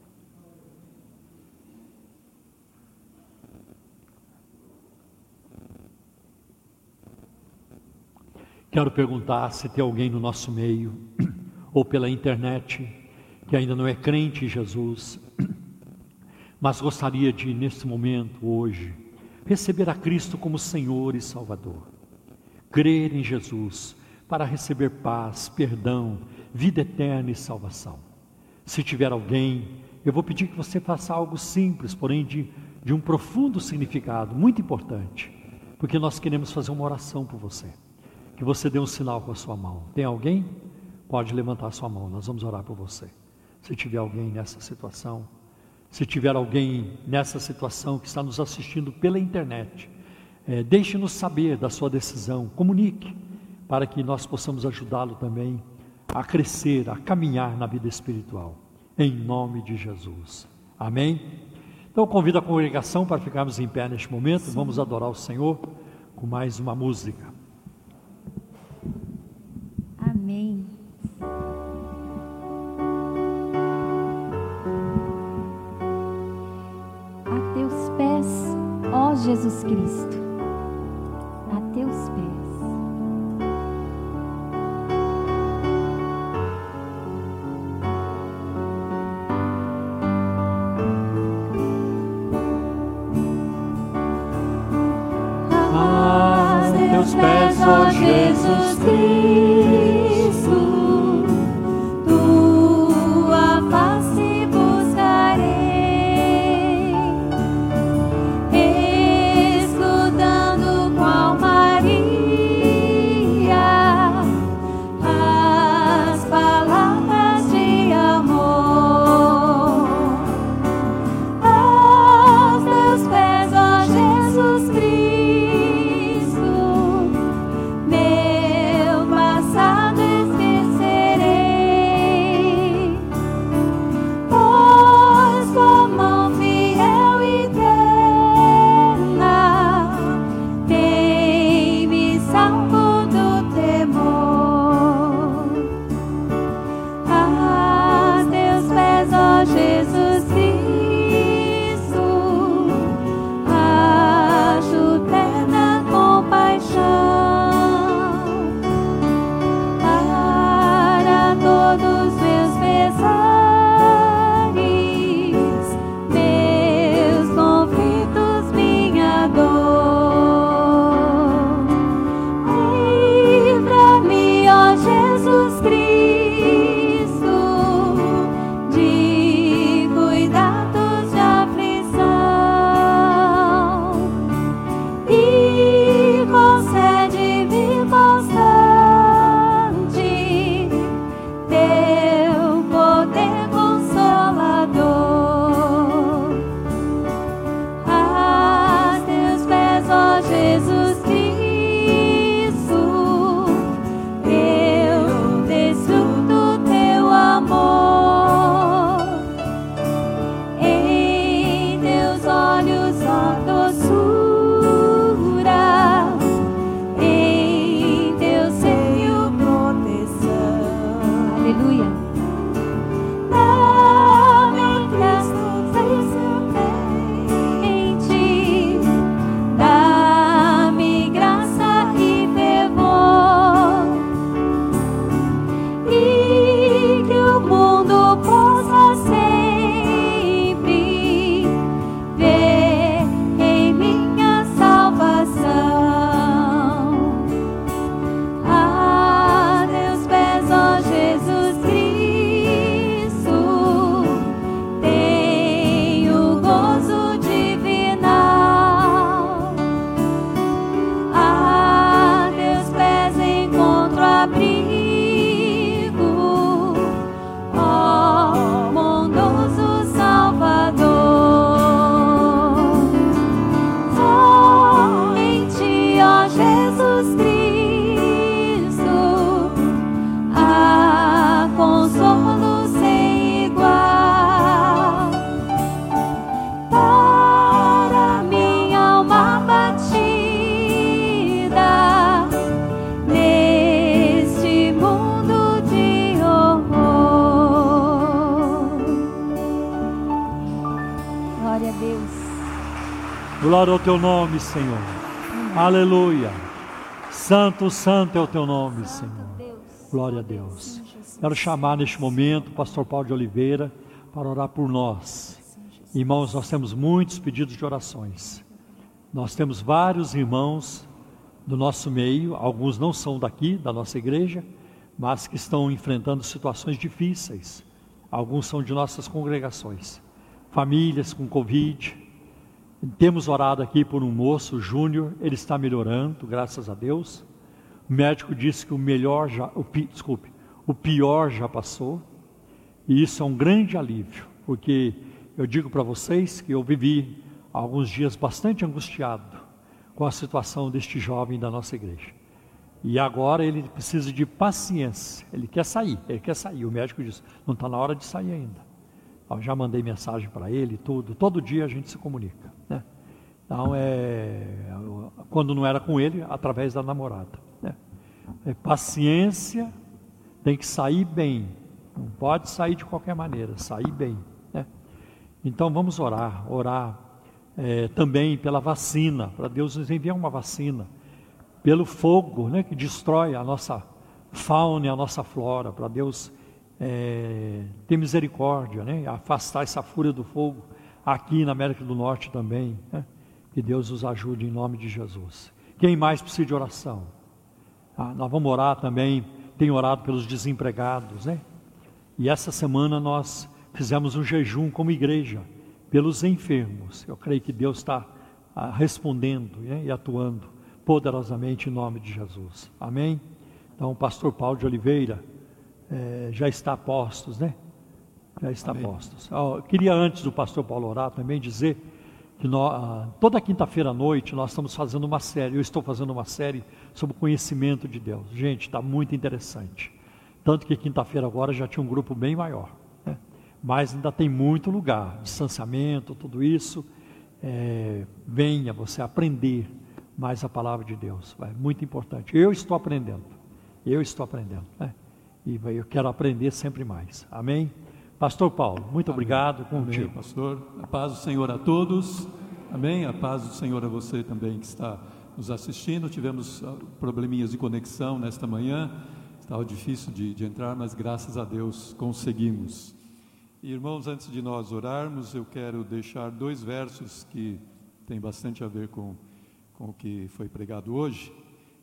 Quero perguntar se tem alguém no nosso meio, ou pela internet, que ainda não é crente em Jesus, mas gostaria de, nesse momento, hoje, receber a Cristo como Senhor e Salvador. Crer em Jesus para receber paz, perdão, vida eterna e salvação. Se tiver alguém, eu vou pedir que você faça algo simples, porém de, de um profundo significado, muito importante, porque nós queremos fazer uma oração por você que você dê um sinal com a sua mão. Tem alguém? Pode levantar a sua mão, nós vamos orar por você. Se tiver alguém nessa situação, se tiver alguém nessa situação que está nos assistindo pela internet, é, deixe-nos saber da sua decisão, comunique, para que nós possamos ajudá-lo também a crescer, a caminhar na vida espiritual, em nome de Jesus. Amém? Então, convido a congregação para ficarmos em pé neste momento, Sim. vamos adorar o Senhor com mais uma música. Jesus Cristo, a teus pés. A teus pés, ó Jesus Cristo. Glória ao teu nome, Senhor. Aleluia. Santo, santo é o teu nome, Senhor. Glória a Deus. Quero chamar neste momento o pastor Paulo de Oliveira para orar por nós. Irmãos, nós temos muitos pedidos de orações. Nós temos vários irmãos do nosso meio, alguns não são daqui, da nossa igreja, mas que estão enfrentando situações difíceis. Alguns são de nossas congregações. Famílias com Covid. Temos orado aqui por um moço, Júnior, ele está melhorando, graças a Deus. O médico disse que o melhor já, o, desculpe, o pior já passou. E isso é um grande alívio, porque eu digo para vocês que eu vivi alguns dias bastante angustiado com a situação deste jovem da nossa igreja. E agora ele precisa de paciência. Ele quer sair, ele quer sair. O médico disse: não está na hora de sair ainda. Eu já mandei mensagem para ele, tudo. Todo dia a gente se comunica. Então é quando não era com ele, através da namorada. Né? É paciência, tem que sair bem. Não pode sair de qualquer maneira, sair bem. Né? Então vamos orar, orar é, também pela vacina, para Deus nos enviar uma vacina, pelo fogo né, que destrói a nossa fauna e a nossa flora, para Deus é, ter misericórdia, né, afastar essa fúria do fogo aqui na América do Norte também. Né? Que Deus nos ajude em nome de Jesus. Quem mais precisa de oração? Ah, nós vamos orar também, tenho orado pelos desempregados, né? E essa semana nós fizemos um jejum como igreja pelos enfermos. Eu creio que Deus está ah, respondendo né, e atuando poderosamente em nome de Jesus. Amém? Então, o pastor Paulo de Oliveira eh, já está a postos, né? Já está a postos. Oh, queria, antes do pastor Paulo orar, também dizer ah, toda quinta-feira à noite nós estamos fazendo uma série, eu estou fazendo uma série sobre o conhecimento de Deus. Gente, está muito interessante. Tanto que quinta-feira agora já tinha um grupo bem maior mas ainda tem muito lugar, distanciamento, tudo isso. É, venha você aprender mais a palavra de Deus, é muito importante. Eu estou aprendendo, eu estou aprendendo, né? e eu quero aprender sempre mais. Amém? Pastor Paulo, muito Amém. obrigado contigo. Amém, pastor. A paz do Senhor a todos. Amém. A paz do Senhor a você também que está nos assistindo. Tivemos ah, probleminhas de conexão nesta manhã. Estava difícil de, de entrar, mas graças a Deus conseguimos. Irmãos, antes de nós orarmos, eu quero deixar dois versos que têm bastante a ver com, com o que foi pregado hoje.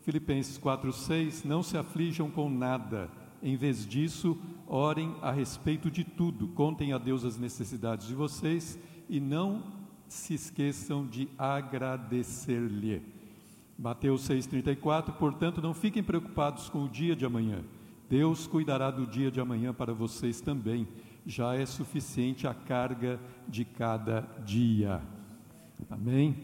Filipenses 4,6: Não se aflijam com nada, em vez disso, orem a respeito de tudo, contem a Deus as necessidades de vocês e não se esqueçam de agradecer-lhe. Mateus 6,34: Portanto, não fiquem preocupados com o dia de amanhã, Deus cuidará do dia de amanhã para vocês também já é suficiente a carga de cada dia. Amém?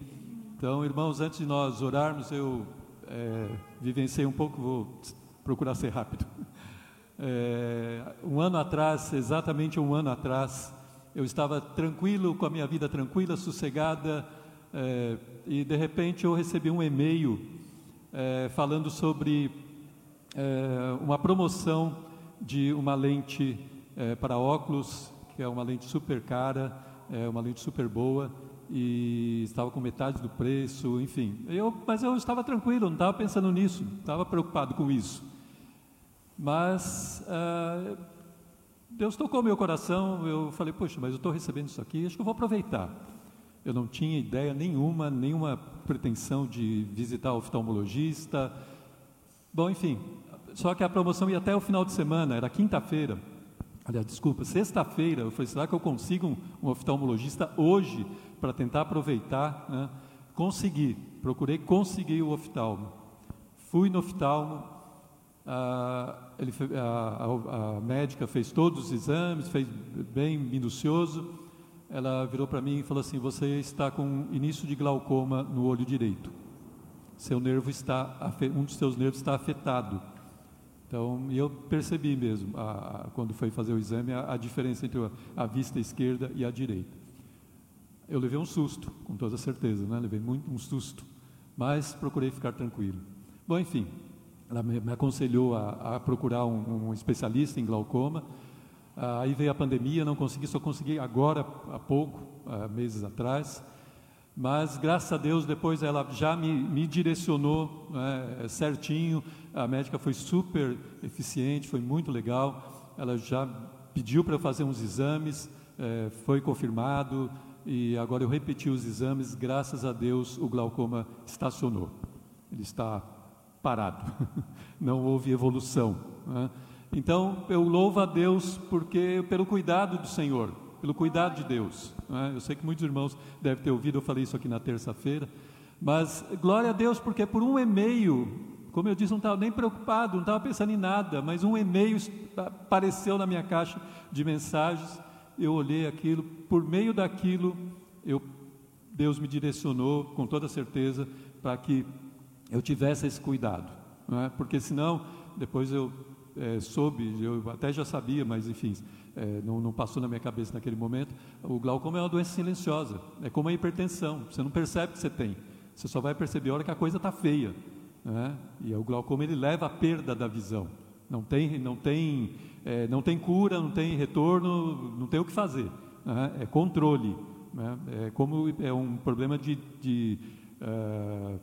Então, irmãos, antes de nós orarmos, eu é, vivenciei um pouco, vou procurar ser rápido. É, um ano atrás, exatamente um ano atrás, eu estava tranquilo, com a minha vida tranquila, sossegada, é, e de repente eu recebi um e-mail é, falando sobre é, uma promoção de uma lente é, para óculos, que é uma lente super cara, é uma lente super boa, e estava com metade do preço, enfim. Eu, mas eu estava tranquilo, não estava pensando nisso, não estava preocupado com isso. Mas uh, Deus tocou meu coração, eu falei, poxa, mas eu estou recebendo isso aqui, acho que eu vou aproveitar. Eu não tinha ideia nenhuma, nenhuma pretensão de visitar o oftalmologista. Bom, enfim, só que a promoção ia até o final de semana, era quinta-feira. Aliás, desculpa, sexta-feira eu falei, será que eu consigo um, um oftalmologista hoje para tentar aproveitar? Né? Consegui, procurei conseguir o oftalmo. Fui no oftalmo, a, ele, a, a, médica fez todos os exames, fez bem minucioso. Ela virou para mim e falou assim: Você está com início de glaucoma no olho direito. Seu nervo está, um dos seus nervos está afetado Então, eu percebi mesmo, a, a, quando foi fazer o exame, a, a diferença entre a, vista esquerda e a direita. Eu levei um susto, com toda certeza, né? levei muito um susto, mas procurei ficar tranquilo. Bom, enfim, ela me, me aconselhou a, procurar um, um, especialista em glaucoma. Ah, aí veio a pandemia, não consegui, só consegui agora, há pouco, há meses atrás. Mas, graças a Deus, depois ela já me, me direcionou né, certinho. A médica foi super eficiente, foi muito legal. Ela já pediu para fazer uns exames, é, foi confirmado. E agora eu repeti os exames, graças a Deus o glaucoma estacionou. Ele está parado, não houve evolução. Né? Então eu louvo a Deus porque pelo cuidado do Senhor, pelo cuidado de Deus. Né? Eu sei que muitos irmãos devem ter ouvido, eu falei isso aqui na terça-feira, mas glória a Deus, porque por um e-mail, como eu disse, não estava nem preocupado, não estava pensando em nada, mas um e-mail apareceu na minha caixa de mensagens, eu olhei aquilo, por meio daquilo, eu, Deus me direcionou com toda certeza para que eu tivesse esse cuidado, é? porque senão, depois eu é, soube, eu até já sabia, mas enfim, é, não, não, passou na minha cabeça naquele momento. O glaucoma é uma doença silenciosa, é como a hipertensão, você não percebe que você tem, você só vai perceber a hora que a coisa está feia. Né? E o glaucoma ele leva à perda da visão, não tem, não tem, é, não tem cura, não tem retorno, não tem o que fazer, né? é controle, né? é como é um problema de, de uh,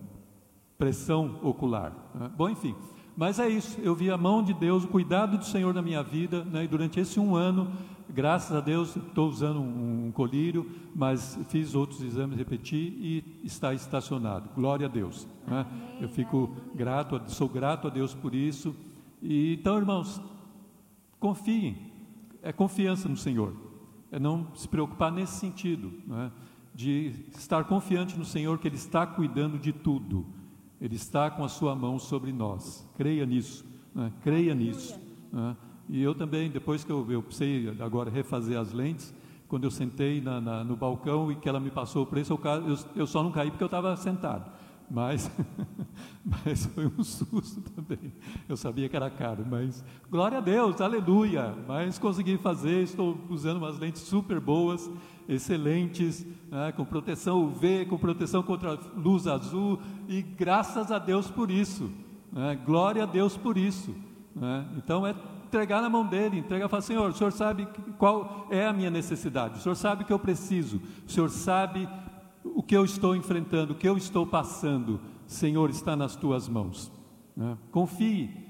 pressão ocular. Né? Bom, enfim. Mas é isso, eu vi a mão de Deus, o cuidado do Senhor na minha vida, né? e durante esse um ano, graças a Deus, estou usando um, um, colírio, mas fiz outros exames, repeti e está estacionado. Glória a Deus. Né? Eu fico grato, sou grato a Deus por isso. E então, irmãos, confiem, é confiança no Senhor, é não se preocupar nesse sentido, né? de estar confiante no Senhor que Ele está cuidando de tudo. Ele está com a sua mão sobre nós. Creia nisso, né? creia nisso. Né? E eu também, depois que eu, eu precisei agora refazer as lentes, quando eu sentei na, na, no balcão e que ela me passou o preço, eu, eu, eu só não caí porque eu estava sentado. Mas, mas foi um susto também. Eu sabia que era caro, mas glória a Deus, aleluia. Mas consegui fazer, estou usando umas lentes super boas excelentes, né, com proteção UV, com proteção contra luz azul, e graças a Deus por isso, né, glória a Deus por isso. Né, então é entregar na mão dele, entregar falar: Senhor, o Senhor sabe qual é a minha necessidade, o Senhor sabe o que eu preciso, o Senhor sabe o que eu estou enfrentando, o que eu estou passando, Senhor, está nas tuas mãos. Né. Confie,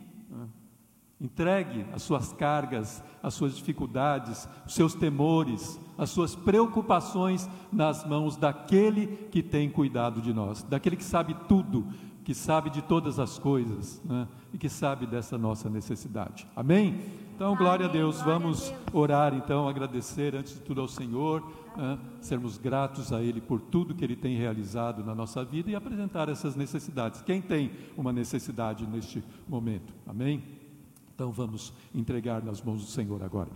Entregue as suas cargas, as suas dificuldades, os seus temores, as suas preocupações nas mãos daquele que tem cuidado de nós, daquele que sabe tudo, que sabe de todas as coisas né? e que sabe dessa nossa necessidade. Amém? Então, glória Amém, a Deus. Glória Vamos a Deus. orar então, agradecer antes de tudo ao Senhor, sermos gratos a Ele por tudo que Ele tem realizado na nossa vida e apresentar essas necessidades. Quem tem uma necessidade neste momento? Amém? Então vamos entregar nas mãos do Senhor agora.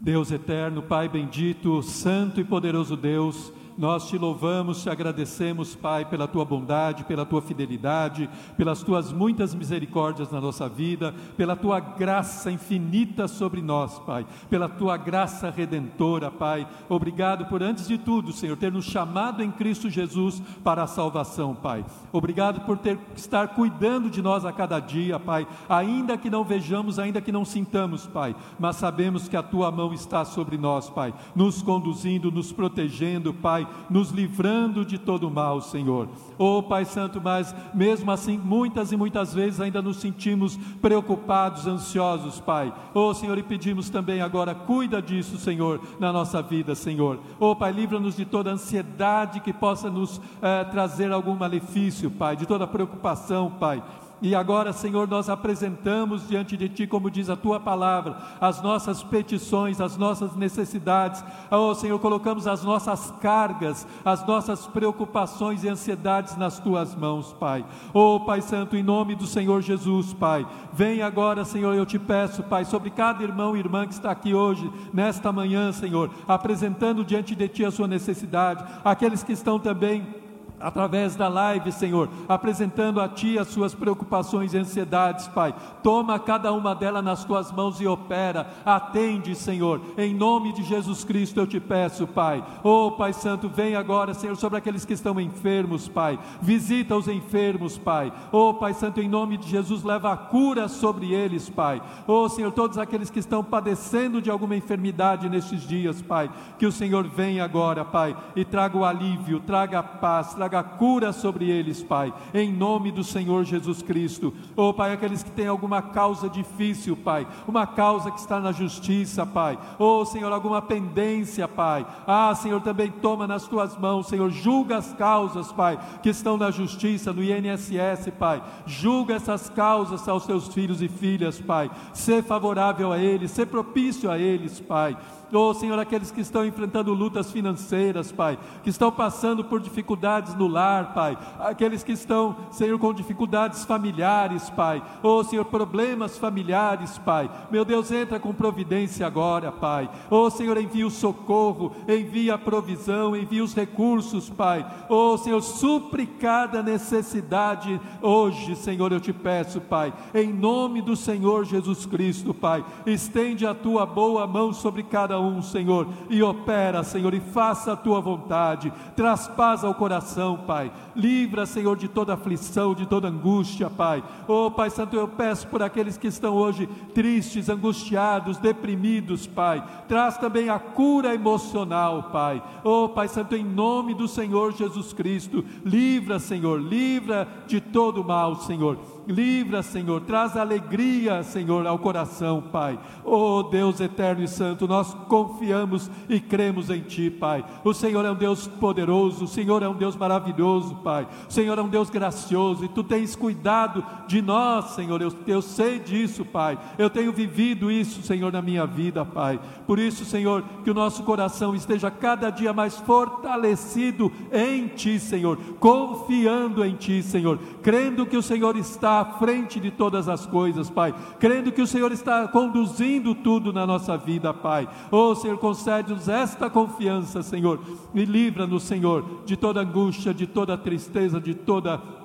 Deus eterno, Pai bendito, Santo e poderoso Deus, nós te louvamos, te agradecemos, Pai, pela tua bondade, pela tua fidelidade, pelas tuas muitas misericórdias na nossa vida, pela tua graça infinita sobre nós, Pai, pela tua graça redentora, Pai. Obrigado por, antes de tudo, Senhor, ter nos chamado em Cristo Jesus para a salvação, Pai. Obrigado por ter estar cuidando de nós a cada dia, Pai, ainda que não vejamos, ainda que não sintamos, Pai, mas sabemos que a tua mão está sobre nós, Pai, nos conduzindo, nos protegendo, Pai, nos livrando de todo mal, Senhor. Oh, Pai Santo, mas mesmo assim, muitas e muitas vezes ainda nos sentimos preocupados, ansiosos, Pai. Oh, Senhor, e pedimos também agora, cuida disso, Senhor, na nossa vida, Senhor. Oh, Pai, livra-nos de toda ansiedade que possa nos eh, trazer algum malefício, Pai, de toda preocupação, Pai. E agora, Senhor, nós apresentamos diante de Ti, como diz a Tua palavra, as nossas petições, as nossas necessidades. Oh, Senhor, colocamos as nossas cargas, as nossas preocupações e ansiedades nas Tuas mãos, Pai. Oh, Pai Santo, em nome do Senhor Jesus, Pai. Vem agora, Senhor, eu te peço, Pai, sobre cada irmão e irmã que está aqui hoje, nesta manhã, Senhor, apresentando diante de Ti a sua necessidade, aqueles que estão também através da live, Senhor, apresentando a Ti as suas preocupações e ansiedades, Pai. Toma cada uma delas nas Tuas mãos e opera. Atende, Senhor. Em nome de Jesus Cristo eu te peço, Pai. Oh, Pai Santo, vem agora, Senhor, sobre aqueles que estão enfermos, Pai. Visita os enfermos, Pai. Oh, Pai Santo, em nome de Jesus, leva a cura sobre eles, Pai. Oh, Senhor, todos aqueles que estão padecendo de alguma enfermidade nestes dias, Pai. Que o Senhor venha agora, Pai, e traga o alívio, traga a paz, traga traga cura sobre eles, Pai, em nome do Senhor Jesus Cristo. Oh, Pai, aqueles que têm alguma causa difícil, Pai, uma causa que está na justiça, Pai. Oh, Senhor, alguma pendência, Pai. Ah, Senhor, também toma nas tuas mãos, Senhor, julga as causas, Pai, que estão na justiça, no INSS, Pai. Julga essas causas aos teus filhos e filhas, Pai. Ser favorável a eles, ser propício a eles, Pai. Oh, Senhor, aqueles que estão enfrentando lutas financeiras, Pai, que estão passando por dificuldades no lar, Pai, aqueles que estão, Senhor, com dificuldades familiares, Pai, oh, Senhor, problemas familiares, Pai, meu Deus, entra com providência agora, Pai, oh, Senhor, envia o socorro, envia a provisão, envia os recursos, Pai, oh, Senhor, supre cada necessidade hoje, Senhor, eu te peço, Pai, em nome do Senhor Jesus Cristo, Pai, estende a tua boa mão sobre cada um, Senhor, e opera, Senhor, e faça a tua vontade, traz paz ao coração, Pai, livra, Senhor, de toda aflição, de toda angústia, Pai. Oh, Pai Santo, eu peço por aqueles que estão hoje tristes, angustiados, deprimidos, Pai, traz também a cura emocional, Pai. Oh, Pai Santo, em nome do Senhor Jesus Cristo, livra, Senhor, livra de todo mal, Senhor Livra, Senhor, traz alegria, Senhor, ao coração, Pai. Oh Deus eterno e santo, nós confiamos e cremos em Ti, Pai. O Senhor é um Deus poderoso, o Senhor é um Deus maravilhoso, Pai. O Senhor é um Deus gracioso e Tu tens cuidado de nós, Senhor. Eu, eu sei disso, Pai. Eu tenho vivido isso, Senhor, na minha vida, Pai. Por isso, Senhor, que o nosso coração esteja cada dia mais fortalecido em Ti, Senhor, confiando em Ti, Senhor, crendo que o Senhor está à frente de todas as coisas, Pai, crendo que o Senhor está conduzindo tudo na nossa vida, Pai. Oh, Senhor, concede-nos esta confiança, Senhor, e livra-nos, Senhor, de toda angústia, de toda tristeza, de toda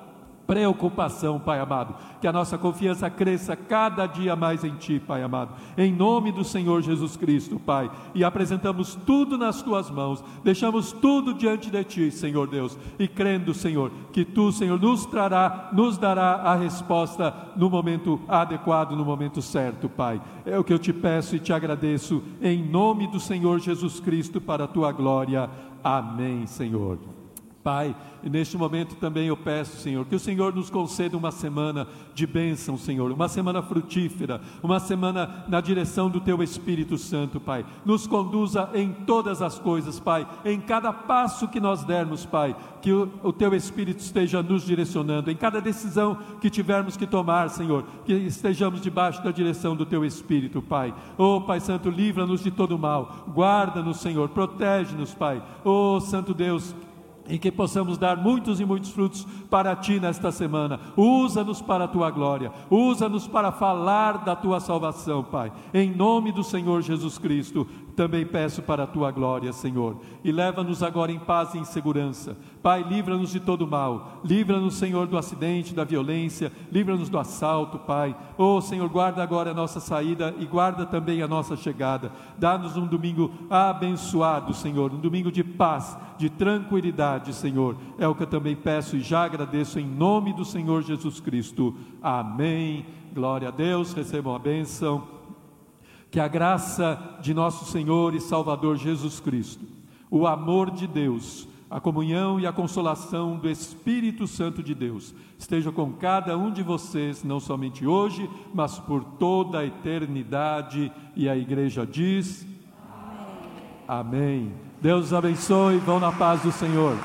preocupação, Pai amado. Que a nossa confiança cresça cada dia mais em Ti, Pai amado. Em nome do Senhor Jesus Cristo, Pai. E apresentamos tudo nas Tuas mãos. Deixamos tudo diante de Ti, Senhor Deus. E crendo, Senhor, que Tu, Senhor, nos trará, nos dará a resposta no momento adequado, no momento certo, Pai. É o que eu te peço e te agradeço. Em nome do Senhor Jesus Cristo, para a Tua glória. Amém, Senhor. Pai, neste momento também eu peço, Senhor, que o Senhor nos conceda uma semana de bênção, Senhor, uma semana frutífera, uma semana na direção do Teu Espírito Santo, Pai. Nos conduza em todas as coisas, Pai, em cada passo que nós dermos, Pai, que o, o Teu Espírito esteja nos direcionando, em cada decisão que tivermos que tomar, Senhor, que estejamos debaixo da direção do Teu Espírito, Pai. Oh, Pai Santo, livra-nos de todo mal, guarda-nos, Senhor, protege-nos, Pai. Oh, Santo Deus, e que possamos dar muitos e muitos frutos para ti nesta semana. Usa-nos para a tua glória, usa-nos para falar da tua salvação, Pai. Em nome do Senhor Jesus Cristo, também peço para a tua glória, Senhor. E leva-nos agora em paz e em segurança. Pai, livra-nos de todo mal. Livra-nos, Senhor, do acidente, da violência. Livra-nos do assalto, Pai. Oh, Senhor, guarda agora a nossa saída e guarda também a nossa chegada. Dá-nos um domingo abençoado, Senhor. Um domingo de paz, de tranquilidade, Senhor. É o que eu também peço e já agradeço em nome do Senhor Jesus Cristo. Amém. Glória a Deus. Recebam a bênção. Que a graça de nosso Senhor e Salvador Jesus Cristo, o amor de Deus, a comunhão e a consolação do Espírito Santo de Deus esteja com cada um de vocês, não somente hoje, mas por toda a eternidade. E a igreja diz: Amém. Amém. Deus abençoe, vão na paz do Senhor.